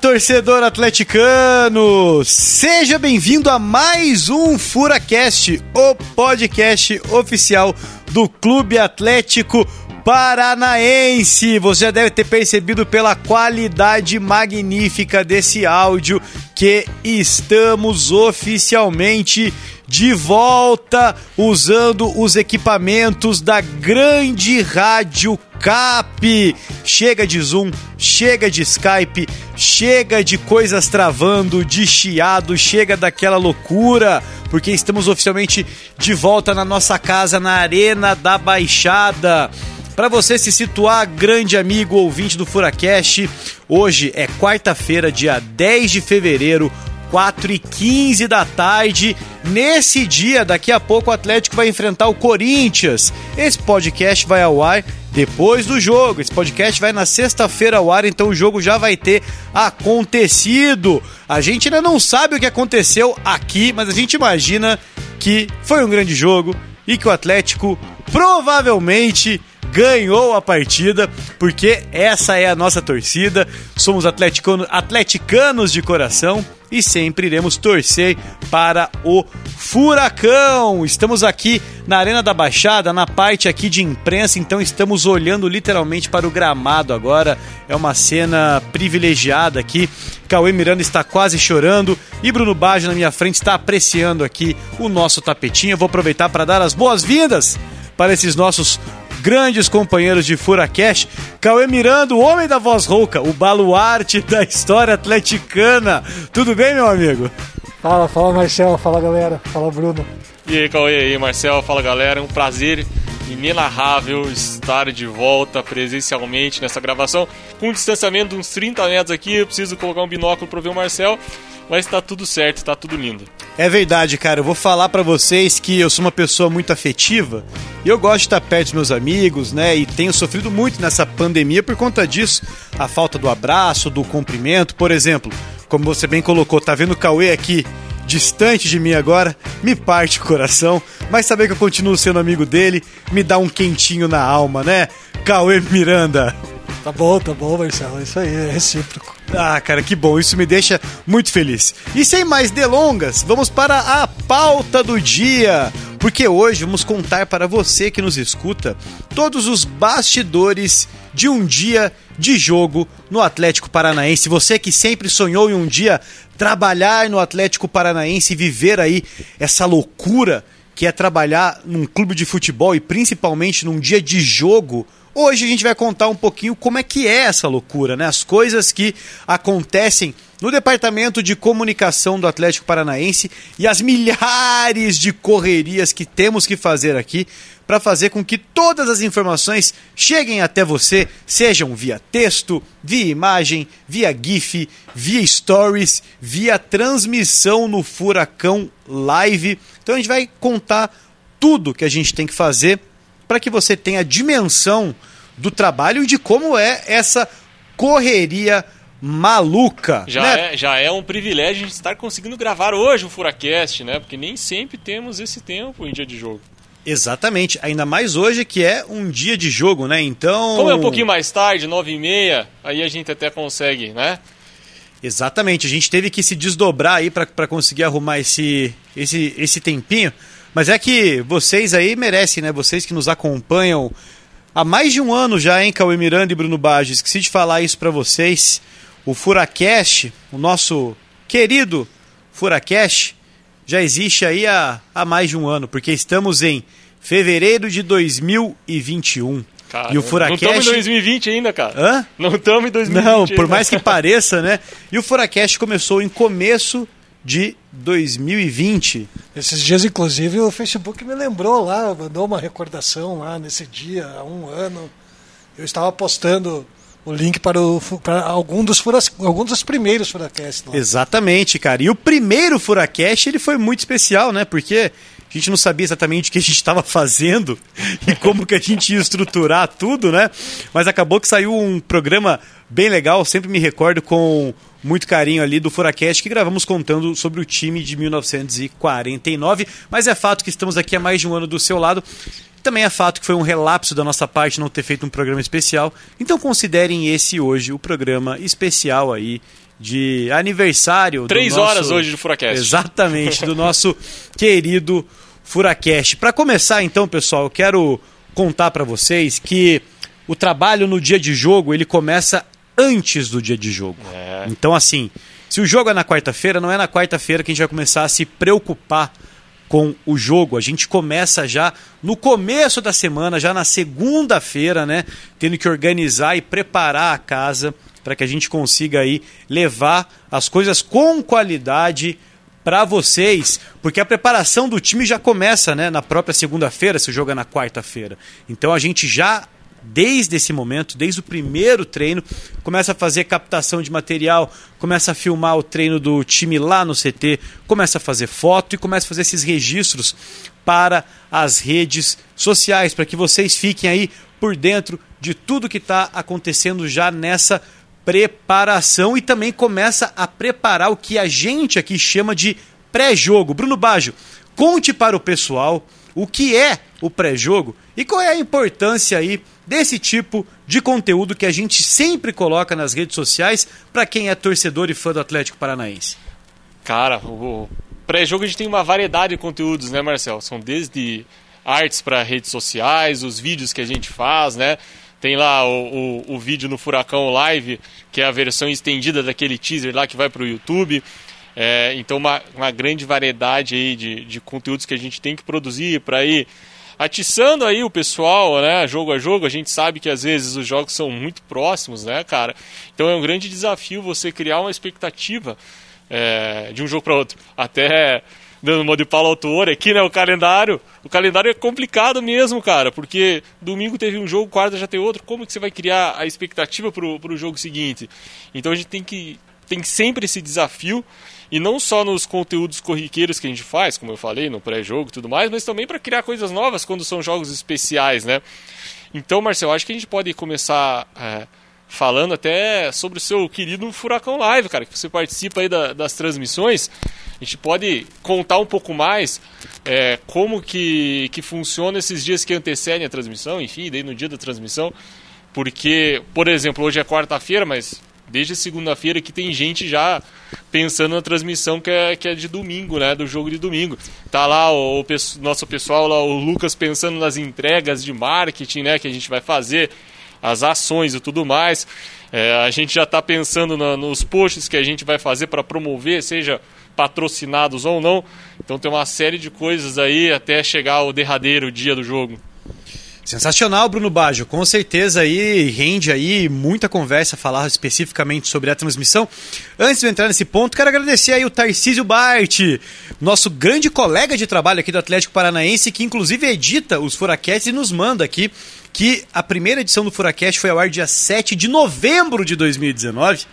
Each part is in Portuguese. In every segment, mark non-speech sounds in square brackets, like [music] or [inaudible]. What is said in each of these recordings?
torcedor atleticano! Seja bem-vindo a mais um FuraCast, o podcast oficial do Clube Atlético Paranaense. Você já deve ter percebido pela qualidade magnífica desse áudio que estamos oficialmente de volta usando os equipamentos da grande rádio Cap. Chega de Zoom, chega de Skype, chega de coisas travando, de chiado, chega daquela loucura, porque estamos oficialmente de volta na nossa casa na Arena da Baixada. Para você se situar, grande amigo ouvinte do Furacast, hoje é quarta-feira, dia 10 de fevereiro, 4 e 15 da tarde. Nesse dia, daqui a pouco, o Atlético vai enfrentar o Corinthians. Esse podcast vai ao ar depois do jogo. Esse podcast vai na sexta-feira ao ar, então o jogo já vai ter acontecido. A gente ainda não sabe o que aconteceu aqui, mas a gente imagina que foi um grande jogo e que o Atlético provavelmente ganhou a partida, porque essa é a nossa torcida. Somos atleticanos, atleticanos de coração e sempre iremos torcer para o Furacão. Estamos aqui na Arena da Baixada, na parte aqui de imprensa, então estamos olhando literalmente para o gramado agora. É uma cena privilegiada aqui. Cauê Miranda está quase chorando e Bruno Baggio na minha frente está apreciando aqui o nosso tapetinho. Eu vou aproveitar para dar as boas-vindas para esses nossos grandes companheiros de Furacash, Cauê Miranda, o homem da voz rouca, o baluarte da história atleticana. Tudo bem, meu amigo? Fala, fala Marcelo, fala galera, fala Bruno. E aí, Cauê, e aí, Marcelo, fala galera, é um prazer inenarrável estar de volta presencialmente nessa gravação, com um distanciamento de uns 30 metros aqui, eu preciso colocar um binóculo para ver o Marcel, mas tá tudo certo, tá tudo lindo. É verdade, cara. Eu vou falar para vocês que eu sou uma pessoa muito afetiva e eu gosto de estar perto dos meus amigos, né? E tenho sofrido muito nessa pandemia por conta disso. A falta do abraço, do cumprimento, por exemplo. Como você bem colocou, tá vendo o Cauê aqui distante de mim agora, me parte o coração, mas saber que eu continuo sendo amigo dele me dá um quentinho na alma, né? Cauê Miranda. Tá bom, tá bom, Marcelo. Isso aí, é recíproco. Ah, cara, que bom. Isso me deixa muito feliz. E sem mais delongas, vamos para a pauta do dia. Porque hoje vamos contar para você que nos escuta todos os bastidores de um dia de jogo no Atlético Paranaense. Você que sempre sonhou em um dia trabalhar no Atlético Paranaense e viver aí essa loucura que é trabalhar num clube de futebol e principalmente num dia de jogo Hoje a gente vai contar um pouquinho como é que é essa loucura, né? As coisas que acontecem no departamento de comunicação do Atlético Paranaense e as milhares de correrias que temos que fazer aqui para fazer com que todas as informações cheguem até você, sejam via texto, via imagem, via GIF, via stories, via transmissão no Furacão Live. Então a gente vai contar tudo que a gente tem que fazer para que você tenha dimensão do trabalho e de como é essa correria maluca. Já, né? é, já é um privilégio estar conseguindo gravar hoje o Furacast, né? Porque nem sempre temos esse tempo em dia de jogo. Exatamente, ainda mais hoje que é um dia de jogo, né? Então. Como é um pouquinho mais tarde, nove e meia, aí a gente até consegue, né? Exatamente, a gente teve que se desdobrar aí para conseguir arrumar esse, esse, esse tempinho. Mas é que vocês aí merecem, né? Vocês que nos acompanham há mais de um ano já, hein, Cauê Miranda e Bruno Baggio. Esqueci de falar isso para vocês. O Furacast, o nosso querido Furacast, já existe aí há, há mais de um ano, porque estamos em fevereiro de 2021. Cara, e o Furacast... Não estamos em 2020 ainda, cara. Hã? Não estamos em 2020 Não, por ainda. mais que pareça, né? E o Furacast começou em começo de 2020. Esses dias, inclusive, o Facebook me lembrou lá, mandou uma recordação lá nesse dia, há um ano. Eu estava postando o link para, o, para algum, dos fura, algum dos primeiros Furacast. Lá. Exatamente, cara. E o primeiro Furacast ele foi muito especial, né? Porque a gente não sabia exatamente o que a gente estava fazendo e como que a gente ia estruturar tudo, né? Mas acabou que saiu um programa bem legal, sempre me recordo com muito carinho ali do Furacast que gravamos contando sobre o time de 1949, mas é fato que estamos aqui há mais de um ano do seu lado. Também é fato que foi um relapso da nossa parte não ter feito um programa especial, então considerem esse hoje o programa especial aí de aniversário. do Três nosso- horas hoje de Furacast. Exatamente, do nosso [laughs] querido Furacast. Para começar então, pessoal, eu quero contar para vocês que o trabalho no dia de jogo, ele começa antes do dia de jogo. É. Então assim, se o jogo é na quarta-feira, não é na quarta-feira que a gente vai começar a se preocupar com o jogo. A gente começa já no começo da semana, já na segunda-feira, né? Tendo que organizar e preparar a casa para que a gente consiga aí levar as coisas com qualidade para vocês, porque a preparação do time já começa, né, na própria segunda-feira, se é na quarta-feira. Então a gente já desde esse momento, desde o primeiro treino, começa a fazer captação de material, começa a filmar o treino do time lá no CT, começa a fazer foto e começa a fazer esses registros para as redes sociais, para que vocês fiquem aí por dentro de tudo que está acontecendo já nessa preparação e também começa a preparar o que a gente aqui chama de pré-jogo. Bruno Baggio, conte para o pessoal o que é o pré-jogo e qual é a importância aí desse tipo de conteúdo que a gente sempre coloca nas redes sociais para quem é torcedor e fã do Atlético Paranaense. Cara, o pré-jogo a gente tem uma variedade de conteúdos, né, Marcel? São desde artes para redes sociais, os vídeos que a gente faz, né? Tem lá o, o, o, vídeo no Furacão Live, que é a versão estendida daquele teaser lá que vai para o YouTube. É, então, uma, uma grande variedade aí de, de conteúdos que a gente tem que produzir para ir atiçando aí o pessoal, né, jogo a jogo. A gente sabe que às vezes os jogos são muito próximos, né, cara? Então é um grande desafio você criar uma expectativa é, de um jogo para outro. Até dando uma de Paulo Autor aqui, né, o calendário. O calendário é complicado mesmo, cara, porque domingo teve um jogo, quarta já tem outro. Como que você vai criar a expectativa para o jogo seguinte? Então a gente tem que tem sempre esse desafio e não só nos conteúdos corriqueiros que a gente faz, como eu falei, no pré-jogo e tudo mais, mas também para criar coisas novas quando são jogos especiais, né? Então, Marcelo, acho que a gente pode começar é, falando até sobre o seu querido Furacão Live, cara, que você participa aí da, das transmissões. A gente pode contar um pouco mais é, como que, que funciona esses dias que antecedem a transmissão, enfim, daí no dia da transmissão, porque, por exemplo, hoje é quarta-feira, mas desde segunda-feira que tem gente já pensando na transmissão que é, que é de domingo, né? Do jogo de domingo. Tá lá o, o nosso pessoal, lá, o Lucas pensando nas entregas de marketing, né? Que a gente vai fazer, as ações e tudo mais. É, a gente já está pensando na, nos posts que a gente vai fazer para promover, seja patrocinados ou não. Então tem uma série de coisas aí até chegar o derradeiro dia do jogo. Sensacional, Bruno Baggio. Com certeza aí rende aí muita conversa falar especificamente sobre a transmissão. Antes de eu entrar nesse ponto, quero agradecer aí o Tarcísio Bart, nosso grande colega de trabalho aqui do Atlético Paranaense, que inclusive edita os Furacasts e nos manda aqui que a primeira edição do Furacast foi ao ar dia 7 de novembro de 2019.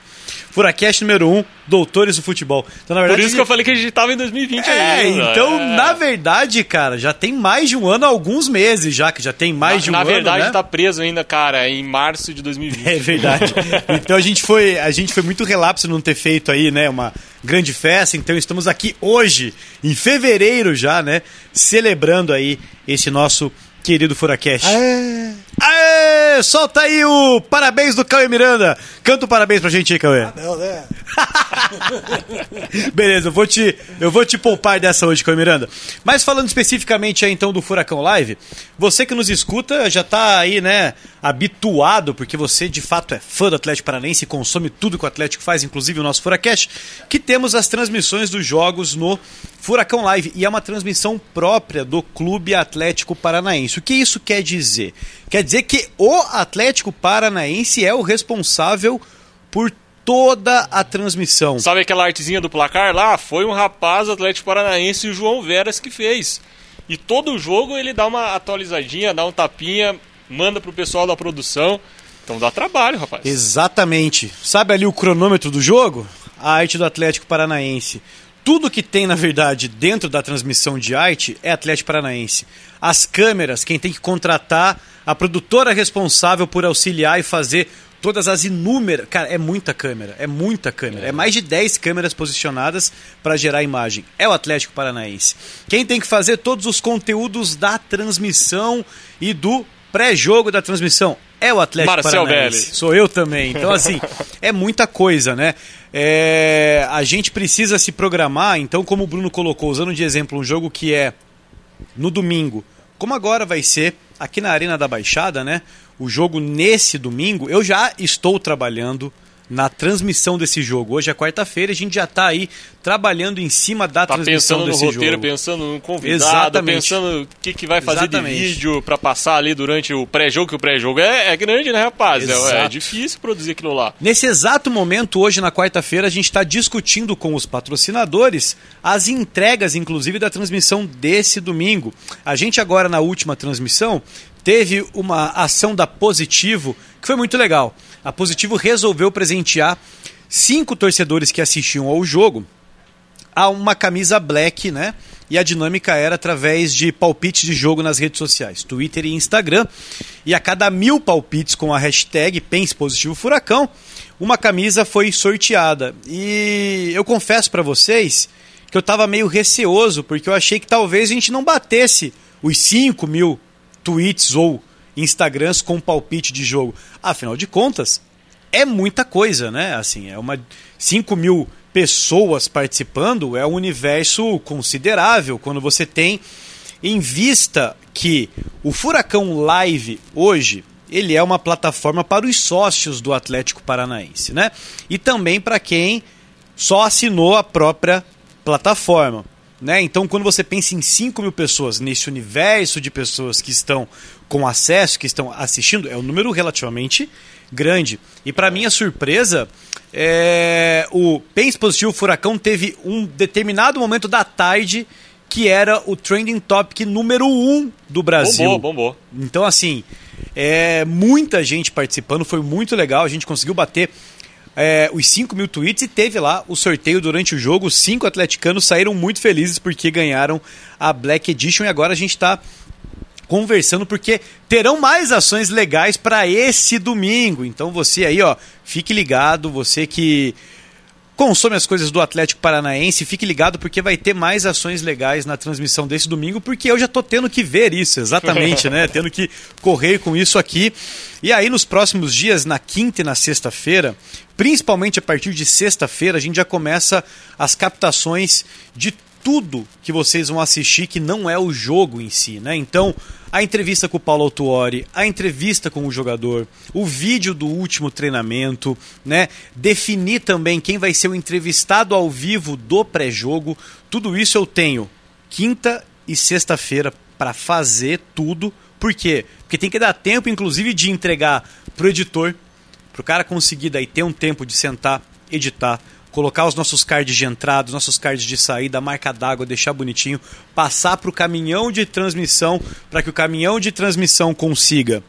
Furacast número 1, Doutores do Futebol. Então, na verdade, Por isso que eu falei que a gente estava em 2020 é, ainda. Então, é. na verdade, cara, já tem mais de um ano, alguns meses já, que já tem mais na, de um na ano, Na verdade, né? tá preso ainda, cara, em março de 2020. É verdade. então a gente foi, a gente foi muito relapso não ter feito aí, né, uma grande festa. Então estamos aqui hoje, em fevereiro já, né, celebrando aí esse nosso querido Furacast. Aê! Aê! Solta aí o parabéns do Cauê Miranda. Canta o parabéns pra gente aí, Cauê. Não, né? [laughs] Beleza, eu vou te, eu vou te poupar dessa hoje, Cauê Miranda. Mas falando especificamente aí então do Furacão Live, você que nos escuta já tá aí, né, habituado, porque você de fato é fã do Atlético Paranaense e consome tudo que o Atlético faz, inclusive o nosso Furacast, que temos as transmissões dos jogos no Furacão Live e é uma transmissão própria do Clube Atlético Paranaense. O que isso quer dizer? Quer dizer que o Atlético Paranaense é o responsável por toda a transmissão. Sabe aquela artezinha do placar lá? Foi um rapaz Atlético Paranaense, o João Veras, que fez. E todo jogo ele dá uma atualizadinha, dá um tapinha, manda pro pessoal da produção. Então dá trabalho, rapaz. Exatamente. Sabe ali o cronômetro do jogo? A arte do Atlético Paranaense. Tudo que tem, na verdade, dentro da transmissão de arte é Atlético Paranaense. As câmeras, quem tem que contratar, a produtora responsável por auxiliar e fazer todas as inúmeras. Cara, é muita câmera, é muita câmera. É, é mais de 10 câmeras posicionadas para gerar imagem. É o Atlético Paranaense. Quem tem que fazer todos os conteúdos da transmissão e do pré-jogo da transmissão é o Atlético Marcel Paranaense. Belli. Sou eu também. Então, assim, é muita coisa, né? É, a gente precisa se programar, então, como o Bruno colocou, usando de exemplo um jogo que é no domingo, como agora vai ser aqui na Arena da Baixada, né? O jogo nesse domingo, eu já estou trabalhando na transmissão desse jogo. Hoje é quarta-feira, a gente já está aí trabalhando em cima da Tá transmissão pensando no desse roteiro, jogo. pensando no convidado, Exatamente. pensando o que, que vai fazer Exatamente. de vídeo pra passar ali durante o pré-jogo, que o pré-jogo é, é grande, né, rapaz? É, é difícil produzir aquilo lá. Nesse exato momento, hoje na quarta-feira, a gente está discutindo com os patrocinadores as entregas, inclusive, da transmissão desse domingo. A gente agora, na última transmissão, teve uma ação da Positivo que foi muito legal. A Positivo resolveu presentear cinco torcedores que assistiam ao jogo a uma camisa black, né? E a dinâmica era através de palpites de jogo nas redes sociais, Twitter e Instagram. E a cada mil palpites com a hashtag Pense Positivo Furacão, uma camisa foi sorteada. E eu confesso para vocês que eu estava meio receoso, porque eu achei que talvez a gente não batesse os 5 mil tweets ou Instagrams com palpite de jogo. Afinal de contas, é muita coisa, né? Assim, é uma 5 mil pessoas participando, é um universo considerável quando você tem em vista que o Furacão Live hoje ele é uma plataforma para os sócios do Atlético Paranaense, né? E também para quem só assinou a própria plataforma. Né? Então, quando você pensa em 5 mil pessoas nesse universo de pessoas que estão com acesso, que estão assistindo, é um número relativamente grande. E para minha surpresa, é, o Pense Positivo Furacão teve um determinado momento da tarde que era o trending topic número 1 um do Brasil. Bombou, bombou. Então, assim, é, muita gente participando, foi muito legal. A gente conseguiu bater é, os 5 mil tweets e teve lá o sorteio durante o jogo. Os cinco atleticanos saíram muito felizes porque ganharam a Black Edition e agora a gente está conversando porque terão mais ações legais para esse domingo. Então você aí, ó, fique ligado, você que consome as coisas do Atlético Paranaense, fique ligado porque vai ter mais ações legais na transmissão desse domingo, porque eu já tô tendo que ver isso, exatamente, né? [laughs] Tendo que correr com isso aqui. E aí nos próximos dias, na quinta e na sexta-feira, principalmente a partir de sexta-feira, a gente já começa as captações de tudo que vocês vão assistir que não é o jogo em si, né? Então, a entrevista com o Paulo Autuori, a entrevista com o jogador, o vídeo do último treinamento, né? Definir também quem vai ser o entrevistado ao vivo do pré-jogo. Tudo isso eu tenho quinta e sexta-feira para fazer tudo. Por quê? Porque tem que dar tempo, inclusive, de entregar pro editor, pro cara conseguir daí ter um tempo de sentar, editar, colocar os nossos cards de entrada, os nossos cards de saída, marca d'água, deixar bonitinho, passar para o caminhão de transmissão, para que o caminhão de transmissão consiga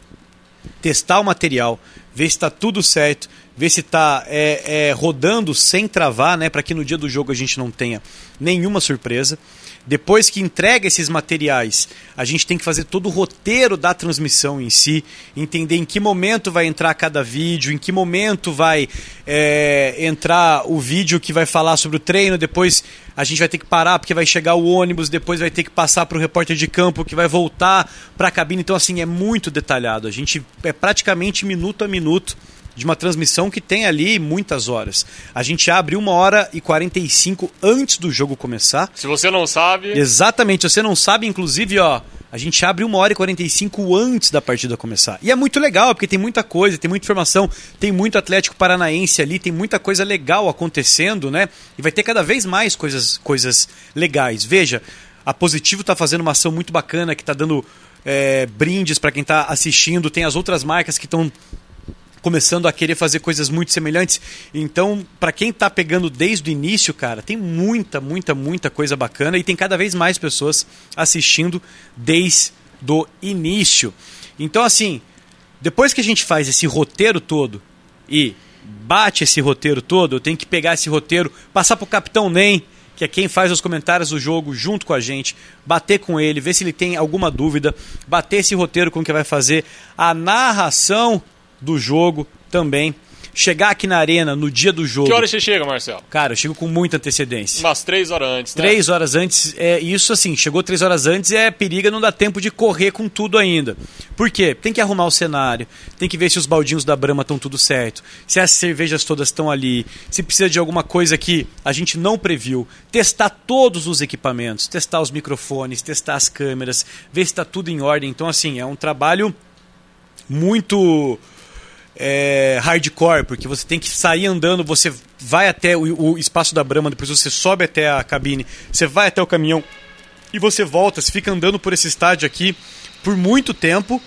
testar o material, ver se está tudo certo, ver se está é, é, rodando sem travar, né, para que no dia do jogo a gente não tenha nenhuma surpresa. Depois que entrega esses materiais, a gente tem que fazer todo o roteiro da transmissão em si, entender em que momento vai entrar cada vídeo, em que momento vai é, entrar o vídeo que vai falar sobre o treino, depois a gente vai ter que parar porque vai chegar o ônibus, depois vai ter que passar para o repórter de campo que vai voltar para a cabine. Então, assim, é muito detalhado. A gente é praticamente minuto a minuto de uma transmissão que tem ali muitas horas. A gente abre uma hora e 45 antes do jogo começar. Se você não sabe, Exatamente, se você não sabe, inclusive, ó, a gente abre uma hora e 45 antes da partida começar. E é muito legal, porque tem muita coisa, tem muita informação, tem muito Atlético Paranaense ali, tem muita coisa legal acontecendo, né? E vai ter cada vez mais coisas, coisas legais. Veja, a Positivo tá fazendo uma ação muito bacana, que tá dando é, brindes para quem tá assistindo, tem as outras marcas que estão começando a querer fazer coisas muito semelhantes. Então, para quem tá pegando desde o início, cara, tem muita, muita, muita coisa bacana e tem cada vez mais pessoas assistindo desde o início. Então, assim, depois que a gente faz esse roteiro todo e bate esse roteiro todo, eu tenho que pegar esse roteiro, passar pro Capitão Nem, que é quem faz os comentários do jogo junto com a gente, bater com ele, ver se ele tem alguma dúvida, bater esse roteiro com quem vai fazer a narração do jogo também. chegar aqui na arena no dia do jogo. Que hora você chega, Marcelo? Cara, eu chego com muita antecedência. Umas três horas antes, né? Três horas antes, é isso assim, chegou três horas antes, é periga, não dá tempo de correr com tudo ainda. Por quê? Tem que arrumar o cenário, tem que ver se os baldinhos da Brahma estão tudo certo, se as cervejas todas estão ali, se precisa de alguma coisa que a gente não previu, testar todos os equipamentos, testar os microfones, testar as câmeras, ver se está tudo em ordem. Então, assim, é um trabalho muito é, hardcore, porque você tem que sair andando, você vai até o, o, espaço da Brahma, depois você sobe até a cabine, você vai até o caminhão e você volta, você fica andando por esse estádio aqui por muito tempo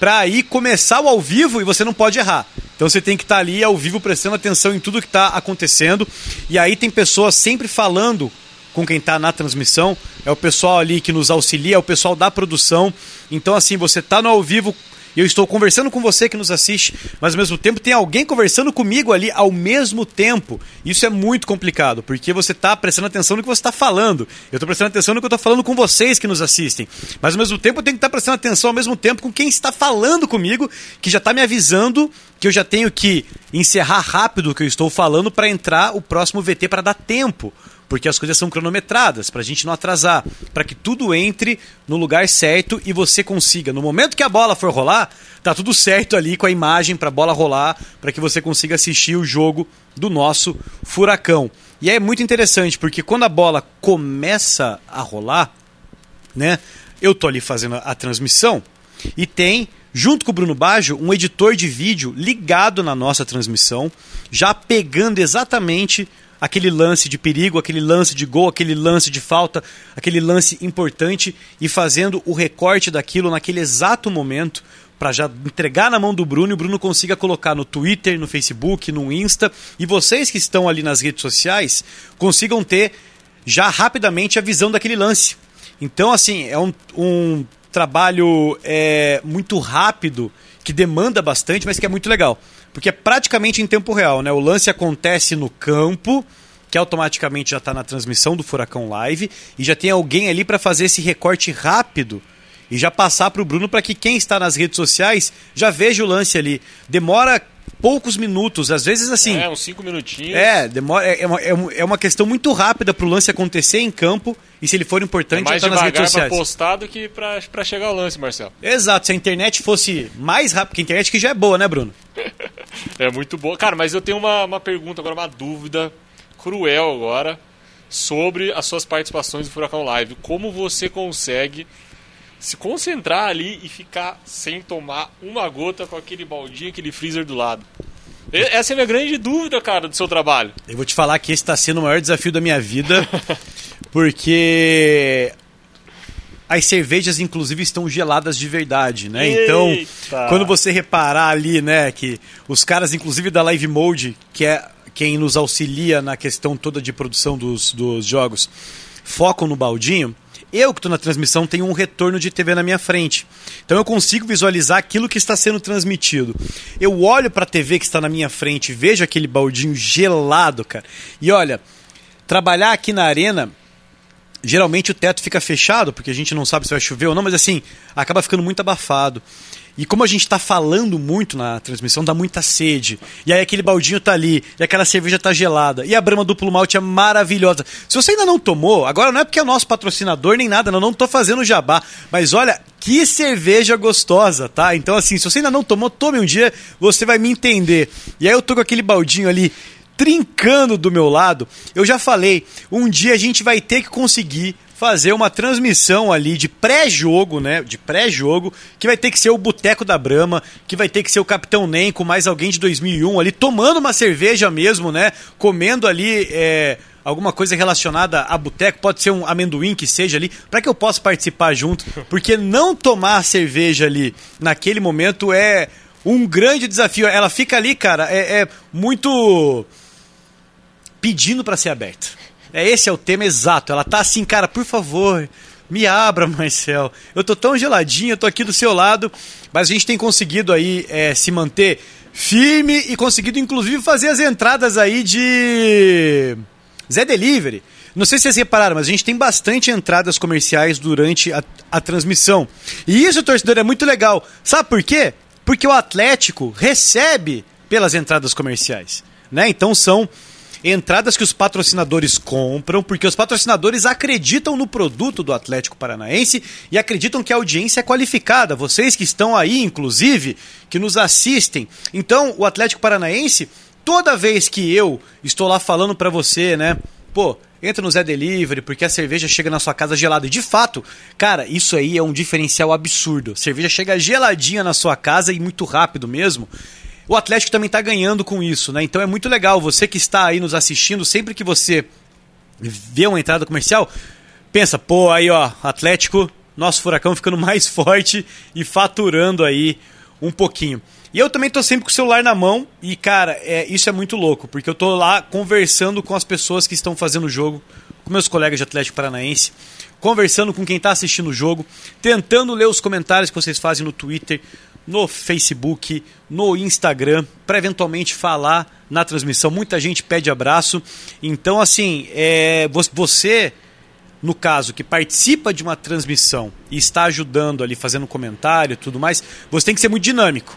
para aí começar o ao vivo e você não pode errar. Então você tem que estar tá ali ao vivo prestando atenção em tudo que está acontecendo. E aí tem pessoas sempre falando com quem está na transmissão, é o pessoal ali que nos auxilia, é o pessoal da produção. Então assim, você está no ao vivo eu estou conversando com você que nos assiste, mas ao mesmo tempo tem alguém conversando comigo ali ao mesmo tempo. Isso é muito complicado, porque você está prestando atenção no que você está falando. Eu estou prestando atenção no que eu estou falando com vocês que nos assistem. Mas ao mesmo tempo eu tenho que estar tá prestando atenção ao mesmo tempo com quem está falando comigo, que já está me avisando que eu já tenho que encerrar rápido o que eu estou falando para entrar o próximo VT para dar tempo porque as coisas são cronometradas, para a gente não atrasar, para que tudo entre no lugar certo e você consiga, no momento que a bola for rolar, tá tudo certo ali com a imagem para a bola rolar, para que você consiga assistir o jogo do nosso Furacão. E é muito interessante, porque quando a bola começa a rolar, né, eu tô ali fazendo a transmissão e tem junto com o Bruno Baggio, um editor de vídeo ligado na nossa transmissão, já pegando exatamente aquele lance de perigo, aquele lance de gol, aquele lance de falta, aquele lance importante e fazendo o recorte daquilo naquele exato momento para já entregar na mão do Bruno e o Bruno consiga colocar no Twitter, no Facebook, no Insta e vocês que estão ali nas redes sociais consigam ter já rapidamente a visão daquele lance. Então, assim, é um, um trabalho é, muito rápido que demanda bastante, mas que é muito legal porque é praticamente em tempo real, né? O lance acontece no campo, que automaticamente já está na transmissão do Furacão Live, e já tem alguém ali para fazer esse recorte rápido e já passar para o Bruno para que quem está nas redes sociais já veja o lance ali. Demora poucos minutos, às vezes assim. É, uns cinco minutinhos. É, demora, é, uma, é uma questão muito rápida para o lance acontecer em campo e se ele for importante, é mais já tá nas redes sociais. pra postar do que para chegar ao lance, Marcelo. Exato, se a internet fosse mais rápida, que a internet que já é boa, né, Bruno? [laughs] é muito boa. Cara, mas eu tenho uma, uma pergunta agora, uma dúvida cruel agora sobre as suas participações no Furacão Live. Como você consegue se concentrar ali e ficar sem tomar uma gota com aquele baldinho, aquele freezer do lado. Essa é a minha grande dúvida, cara, do seu trabalho. Eu vou te falar que esse está sendo o maior desafio da minha vida, [laughs] porque as cervejas, inclusive, estão geladas de verdade, né? Então, Eita. Então, quando você reparar ali, né, que os caras, inclusive da Live Mode, que é quem nos auxilia na questão toda de produção dos, dos jogos, focam no baldinho, eu que estou na transmissão tenho um retorno de TV na minha frente. Então eu consigo visualizar aquilo que está sendo transmitido. Eu olho para a TV que está na minha frente, vejo aquele baldinho gelado, cara. E olha, trabalhar aqui na arena geralmente o teto fica fechado, porque a gente não sabe se vai chover ou não, mas assim, acaba ficando muito abafado. E como a gente está falando muito na transmissão, dá muita sede. E aí aquele baldinho tá ali, e aquela cerveja tá gelada. E a Brahma Duplo Malte é maravilhosa. Se você ainda não tomou, agora não é porque é nosso patrocinador nem nada, eu não tô fazendo jabá. Mas olha, que cerveja gostosa, tá? Então assim, se você ainda não tomou, tome um dia, você vai me entender. E aí eu tô com aquele baldinho ali trincando do meu lado. Eu já falei, um dia a gente vai ter que conseguir fazer uma transmissão ali de pré-jogo, né? De pré-jogo, que vai ter que ser o Boteco da Brama, que vai ter que ser o Capitão Nem com mais alguém de 2001 ali, tomando uma cerveja mesmo, né? Comendo ali é, alguma coisa relacionada a boteco, pode ser um amendoim que seja ali, para que eu possa participar junto, porque não tomar cerveja ali naquele momento é um grande desafio. Ela fica ali, cara, é, é muito pedindo para ser aberta. É esse é o tema exato. Ela tá assim, cara, por favor, me abra, [laughs] Marcel. Eu tô tão geladinho, eu tô aqui do seu lado, mas a gente tem conseguido aí é, se manter firme e conseguido inclusive fazer as entradas aí de Zé Delivery. Não sei se vocês repararam, mas a gente tem bastante entradas comerciais durante a, a transmissão. E isso, torcedor, é muito legal. Sabe por quê? Porque o Atlético recebe pelas entradas comerciais, né? Então são entradas que os patrocinadores compram, porque os patrocinadores acreditam no produto do Atlético Paranaense e acreditam que a audiência é qualificada. Vocês que estão aí, inclusive, que nos assistem. Então, o Atlético Paranaense, toda vez que eu estou lá falando para você, né? Pô, entra no Zé Delivery, porque a cerveja chega na sua casa gelada. E de fato, cara, isso aí é um diferencial absurdo. A cerveja chega geladinha na sua casa e muito rápido mesmo. O Atlético também está ganhando com isso, né? Então é muito legal. Você que está aí nos assistindo, sempre que você vê uma entrada comercial, pensa, pô, aí ó, Atlético, nosso furacão ficando [laughs] mais forte e faturando aí um pouquinho. E eu também tô sempre com o celular na mão e, cara, é, isso é muito louco, porque eu tô lá conversando com as pessoas que estão fazendo o jogo, com meus colegas de Atlético Paranaense, conversando com quem está assistindo o jogo, tentando ler os comentários que vocês fazem no Twitter, no Facebook, no Instagram, para eventualmente falar na transmissão. Muita gente pede abraço. Então, assim, é, você, no caso, que participa de uma transmissão e está ajudando ali, fazendo comentário e tudo mais, você tem que ser muito dinâmico.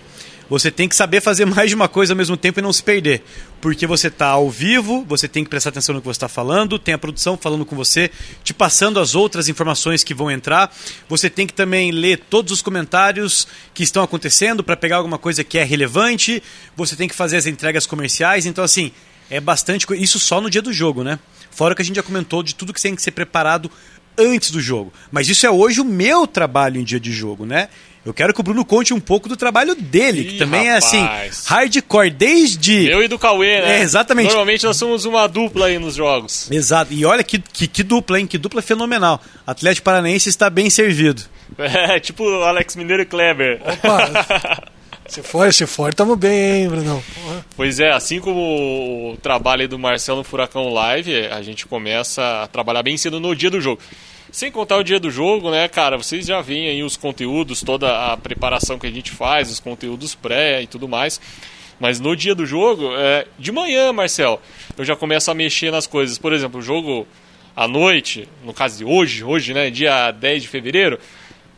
Você tem que saber fazer mais de uma coisa ao mesmo tempo e não se perder. Porque você está ao vivo, você tem que prestar atenção no que você está falando, tem a produção falando com você, te passando as outras informações que vão entrar. Você tem que também ler todos os comentários que estão acontecendo para pegar alguma coisa que é relevante. Você tem que fazer as entregas comerciais. Então, assim, é bastante. Isso só no dia do jogo, né? Fora que a gente já comentou de tudo que tem que ser preparado antes do jogo. Mas isso é hoje o meu trabalho em dia de jogo, né? Eu quero que o Bruno conte um pouco do trabalho dele, Ih, que também rapaz. é assim, hardcore desde. Eu e do Cauê, né? É, exatamente. Normalmente nós somos uma dupla aí nos jogos. Exato. E olha que, que, que dupla, hein? Que dupla fenomenal. Atlético Paranaense está bem servido. [laughs] É, tipo Alex Mineiro e Kleber. Opa! [laughs] se for, se for, tamo bem, hein, Brunão? Pois é, assim como o trabalho aí do Marcelo no Furacão Live, a gente começa a trabalhar bem cedo no dia do jogo. Sem contar o dia do jogo, né, cara? Vocês já veem aí os conteúdos, toda a preparação que a gente faz, os conteúdos pré e tudo mais. Mas no dia do jogo, é, de manhã, Marcel, eu já começo a mexer nas coisas. Por exemplo, o jogo à noite, no caso de hoje, hoje, né, dia 10 de fevereiro,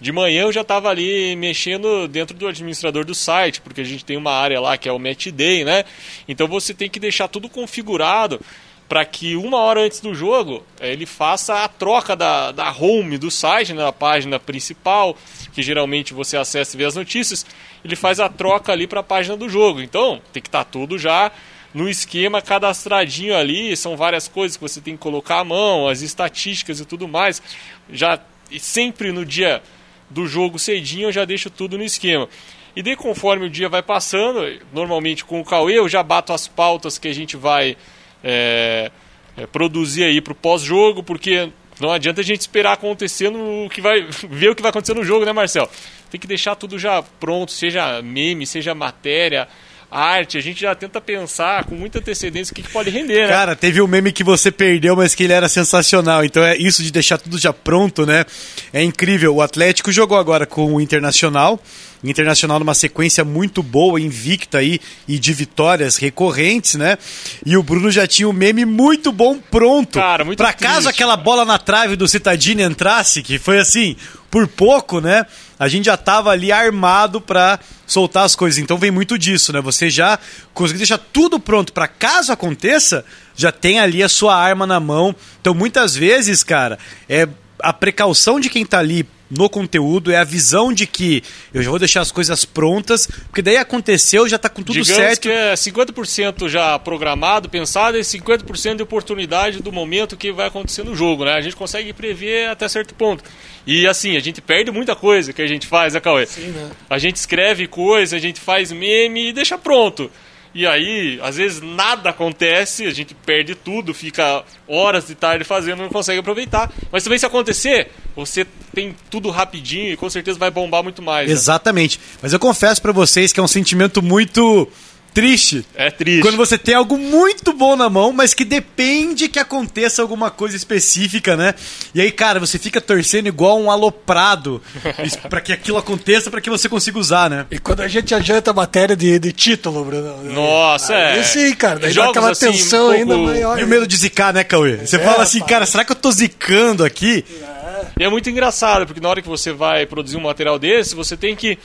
de manhã eu já estava ali mexendo dentro do administrador do site, porque a gente tem uma área lá que é o Match Day, né? Então você tem que deixar tudo configurado para que uma hora antes do jogo ele faça a troca da, da home do site, né, da página principal, que geralmente você acessa e vê as notícias, ele faz a troca ali para a página do jogo. Então tem que estar tá tudo já no esquema cadastradinho ali, são várias coisas que você tem que colocar à mão, as estatísticas e tudo mais. Já sempre no dia do jogo cedinho eu já deixo tudo no esquema. E daí conforme o dia vai passando, normalmente com o Cauê eu já bato as pautas que a gente vai é, é, produzir aí para o pós-jogo, porque não adianta a gente esperar acontecer no que vai [laughs] ver o que vai acontecer no jogo, né, Marcel? Tem que deixar tudo já pronto, seja meme, seja matéria, arte, a gente já tenta pensar com muita antecedência o que, que pode render, né? Cara, teve um meme que você perdeu, mas que ele era sensacional. Então é isso de deixar tudo já pronto, né? É incrível. O Atlético jogou agora com o Internacional. Internacional numa sequência muito boa, invicta aí e de vitórias recorrentes, né? E o Bruno já tinha um meme muito bom pronto. Cara, muito Pra caso triste. aquela bola na trave do Citadini entrasse, que foi assim, por pouco, né? A gente já tava ali armado pra soltar as coisas. Então vem muito disso, né? Você já conseguiu deixar tudo pronto pra caso aconteça, já tem ali a sua arma na mão. Então muitas vezes, cara, é a precaução de quem tá ali no conteúdo, é a visão de que eu já vou deixar as coisas prontas, porque daí aconteceu, já tá com tudo Digamos certo. que é 50% já programado, pensado, e 50% de oportunidade do momento que vai acontecer no jogo, né? A gente consegue prever até certo ponto. E assim, a gente perde muita coisa que a gente faz, né, Cauê? Sim, né? A gente escreve coisa, a gente faz meme e deixa pronto. E aí, às vezes nada acontece, a gente perde tudo, fica horas de tarde fazendo, não consegue aproveitar. Mas também se acontecer, você tem tudo rapidinho e com certeza vai bombar muito mais. né? Exatamente. Mas eu confesso pra vocês que é um sentimento muito triste. É triste. Quando você tem algo muito bom na mão, mas que depende que aconteça alguma coisa específica, né? E aí, cara, você fica torcendo igual um aloprado [laughs] pra que aquilo aconteça, pra que você consiga usar, né? E quando a gente adianta a matéria de, de título, Bruno. Nossa, aí é. sim, cara. Daí dá Jogos, aquela assim, tensão um ainda maior. E o medo de zicar, né, Cauê? Você fala assim, cara, será que eu tô zicando aqui? E é muito engraçado, porque na hora que você vai produzir um material desse, você tem que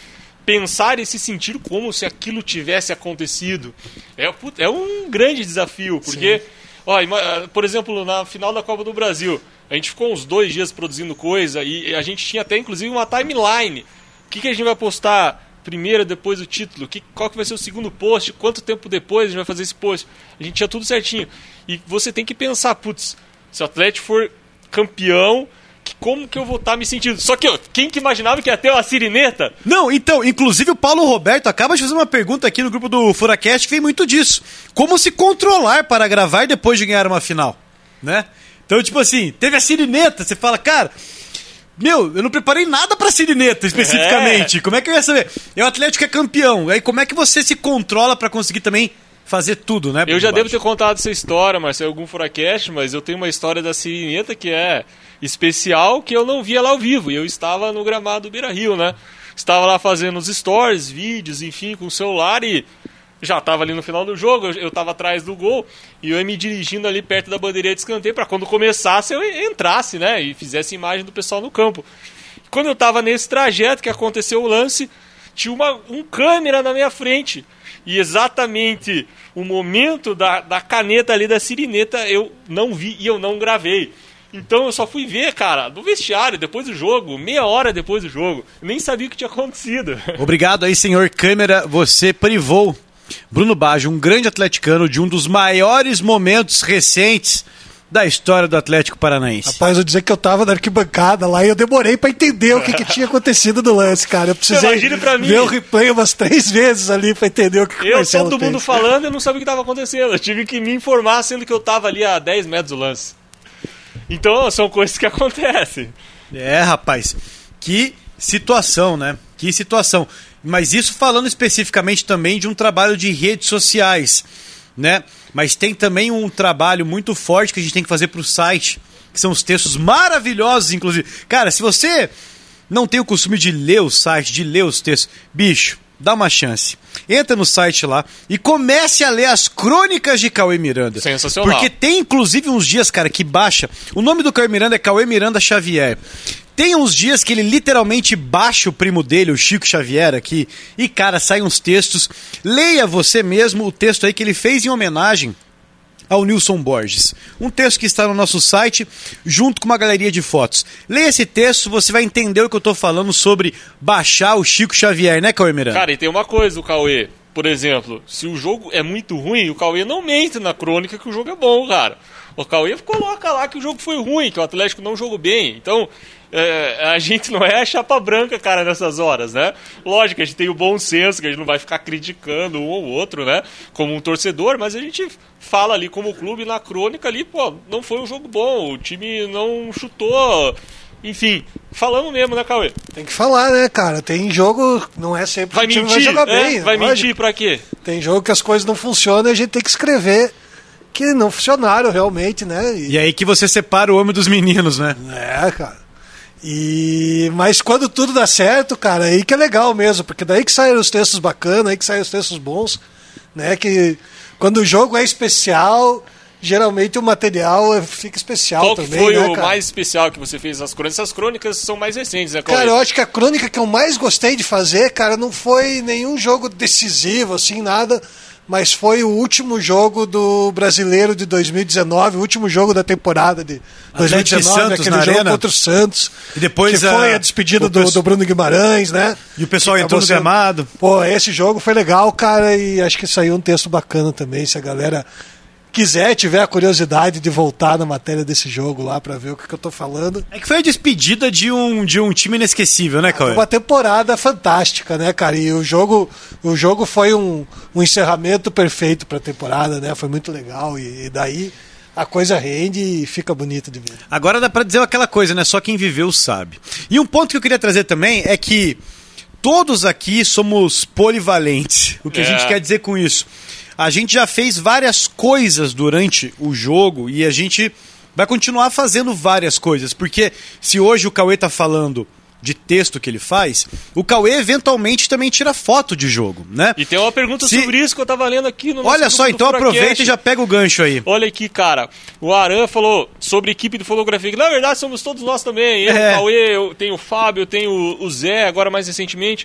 pensar e se sentir como se aquilo tivesse acontecido é, é um grande desafio, porque, ó, ima- por exemplo, na final da Copa do Brasil, a gente ficou uns dois dias produzindo coisa e a gente tinha até inclusive uma timeline. O que, que a gente vai postar primeiro, depois do título? Que, qual que vai ser o segundo post? Quanto tempo depois a gente vai fazer esse post? A gente tinha tudo certinho. E você tem que pensar, putz, se o Atlético for campeão, como que eu vou estar me sentindo? Só que, ó, quem que imaginava que ia ter uma sirineta? Não, então, inclusive o Paulo Roberto acaba de fazer uma pergunta aqui no grupo do Furacast que vem muito disso. Como se controlar para gravar depois de ganhar uma final, né? Então, tipo assim, teve a sirineta, você fala, cara, meu, eu não preparei nada pra sirineta especificamente. Como é que eu ia saber? É o Atlético é campeão. Aí como é que você se controla pra conseguir também fazer tudo, né? Eu já devo ter contado essa história, em algum Furacast, mas eu tenho uma história da sirineta que é especial, que eu não via lá ao vivo. E eu estava no gramado do Beira Rio, né? Estava lá fazendo os stories, vídeos, enfim, com o celular e já estava ali no final do jogo, eu- eu estava atrás do gol e eu ia me dirigindo ali perto da bandeirinha de escanteio para quando começasse eu entrasse, né? E fizesse imagem do pessoal no campo. Quando eu estava nesse trajeto que aconteceu o lance, tinha uma, um câmera na minha frente. E exatamente o momento da, da caneta ali da sirineta eu não vi e eu não gravei. Então eu só fui ver, cara, no vestiário, depois do jogo, meia hora depois do jogo. Nem sabia o que tinha acontecido. [laughs] Obrigado aí, senhor câmera. Você privou Bruno Baggio, um grande atleticano, de um dos maiores momentos recentes da história do Atlético Paranaense. Rapaz, eu dizer que eu tava na arquibancada lá e eu demorei pra entender o que, que tinha acontecido no lance, cara. Eu precisei mim. ver o replay umas três vezes ali pra entender o que, o Eu, Marcelo todo mundo fez. falando, eu não sabia o que estava acontecendo. Eu tive que me informar, sendo que eu estava ali a 10 metros do lance. Então, são coisas que [laughs] acontecem. É, rapaz. Que situação, né? Que situação. Mas isso falando especificamente também de um trabalho de redes sociais, né? Mas tem também um trabalho muito forte que a gente tem que fazer pro site, que são os textos maravilhosos, inclusive. Cara, se você não tem o costume de ler o site, de ler os textos, bicho, dá uma chance. Entra no site lá e comece a ler as crônicas de Cauê Miranda. Sensacional. Porque tem inclusive uns dias, cara, que baixa. O nome do Cauê Miranda é Cauê Miranda Xavier. Tem uns dias que ele literalmente baixa o primo dele, o Chico Xavier, aqui, e, cara, saem uns textos. Leia você mesmo o texto aí que ele fez em homenagem ao Nilson Borges. Um texto que está no nosso site, junto com uma galeria de fotos. Leia esse texto, você vai entender o que eu estou falando sobre baixar o Chico Xavier, né, Cauê Miranda? Cara, e tem uma coisa, o Cauê. Por exemplo, se o jogo é muito ruim, o Cauê não mente na crônica que o jogo é bom, cara. O Cauê coloca lá que o jogo foi ruim, que o Atlético não jogou bem. Então, é, a gente não é a chapa branca, cara, nessas horas, né? Lógico, a gente tem o bom senso, que a gente não vai ficar criticando um ou outro, né? Como um torcedor, mas a gente fala ali como clube na crônica ali, pô, não foi um jogo bom, o time não chutou. Enfim, falando mesmo, né, Cauê? Tem que falar, né, cara? Tem jogo, não é sempre Vai que o time mentir? vai jogar é? bem. vai lógico. mentir pra quê? Tem jogo que as coisas não funcionam e a gente tem que escrever que não funcionaram realmente, né? E- E aí que você separa o homem dos meninos, né? É, cara. E mas quando tudo dá certo, cara, aí que é legal mesmo, porque daí que saem os textos bacanas, aí que saem os textos bons, né? Que quando o jogo é especial, geralmente o material é- fica especial Qual que também, foi né, o cara? mais especial que você fez nas crônicas? Essas crônicas são mais recentes, né, Cauê? Cara, eu acho que a crônica que eu mais gostei de fazer, cara, não foi nenhum jogo decisivo, assim, nada, mas foi o último jogo do Brasileiro de 2019, o último jogo da temporada de Atlético e 2019, Santos aquele jogo Arena. contra o Santos. E depois que foi a- a despedida do, do Bruno Guimarães, né? E o pessoal Que entrou no sendo- gramado. Pô, esse jogo foi legal, cara, e acho que saiu um texto bacana também, se a galera quiser, tiver a curiosidade de voltar na matéria desse jogo lá pra ver o que, que eu tô falando. É que foi a despedida de um, de um time inesquecível, né, Cauê? Uma temporada fantástica, né, cara? E o jogo, o jogo foi um, um encerramento perfeito pra temporada, né? Foi muito legal. E, e daí a coisa rende e fica bonito de ver. Agora dá pra dizer aquela coisa, né? Só quem viveu sabe. E um ponto que eu queria trazer também é que todos aqui somos polivalentes. O que a É. gente quer dizer com isso? A gente já fez várias coisas durante o jogo e a gente vai continuar fazendo várias coisas. Porque se hoje o Cauê tá falando de texto que ele faz, o Cauê eventualmente também tira foto de jogo, né? E tem uma pergunta Se- sobre isso que eu tava lendo aqui no nosso Olha só, então aproveita e já pega o gancho aí. Olha aqui, cara. O Aran falou sobre equipe de fotografia. Que na verdade somos todos nós também. Eu, É. o Cauê, eu tenho o Fábio, eu tenho o Zé, agora mais recentemente.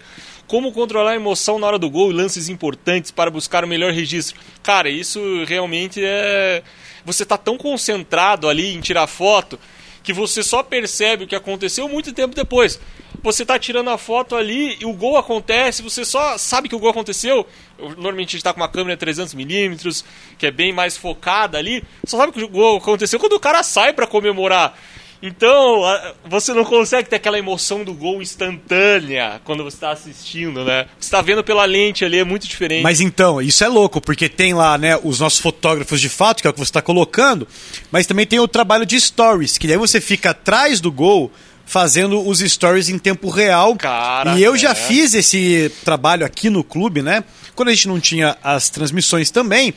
Como controlar a emoção na hora do gol e lances importantes para buscar o melhor registro? Cara, isso realmente é. Você tá tão concentrado ali em tirar foto que você só percebe o que aconteceu muito tempo depois. Você tá tirando a foto ali e o gol acontece, você só sabe que o gol aconteceu. Eu, Normalmente a gente tá com uma câmera 300mm, que é bem mais focada ali. Só sabe que o gol aconteceu quando o cara sai pra comemorar. Então, você não consegue ter aquela emoção do gol instantânea quando você tá assistindo, né? Você tá vendo pela lente ali, é muito diferente. Mas então, isso é louco, porque tem lá, né, os nossos fotógrafos de fato, que é o que você está colocando, mas também tem o trabalho de stories, que daí você fica atrás do gol fazendo os stories em tempo real. Cara, e eu já é. fiz esse trabalho aqui no clube, né? Quando a gente não tinha as transmissões também.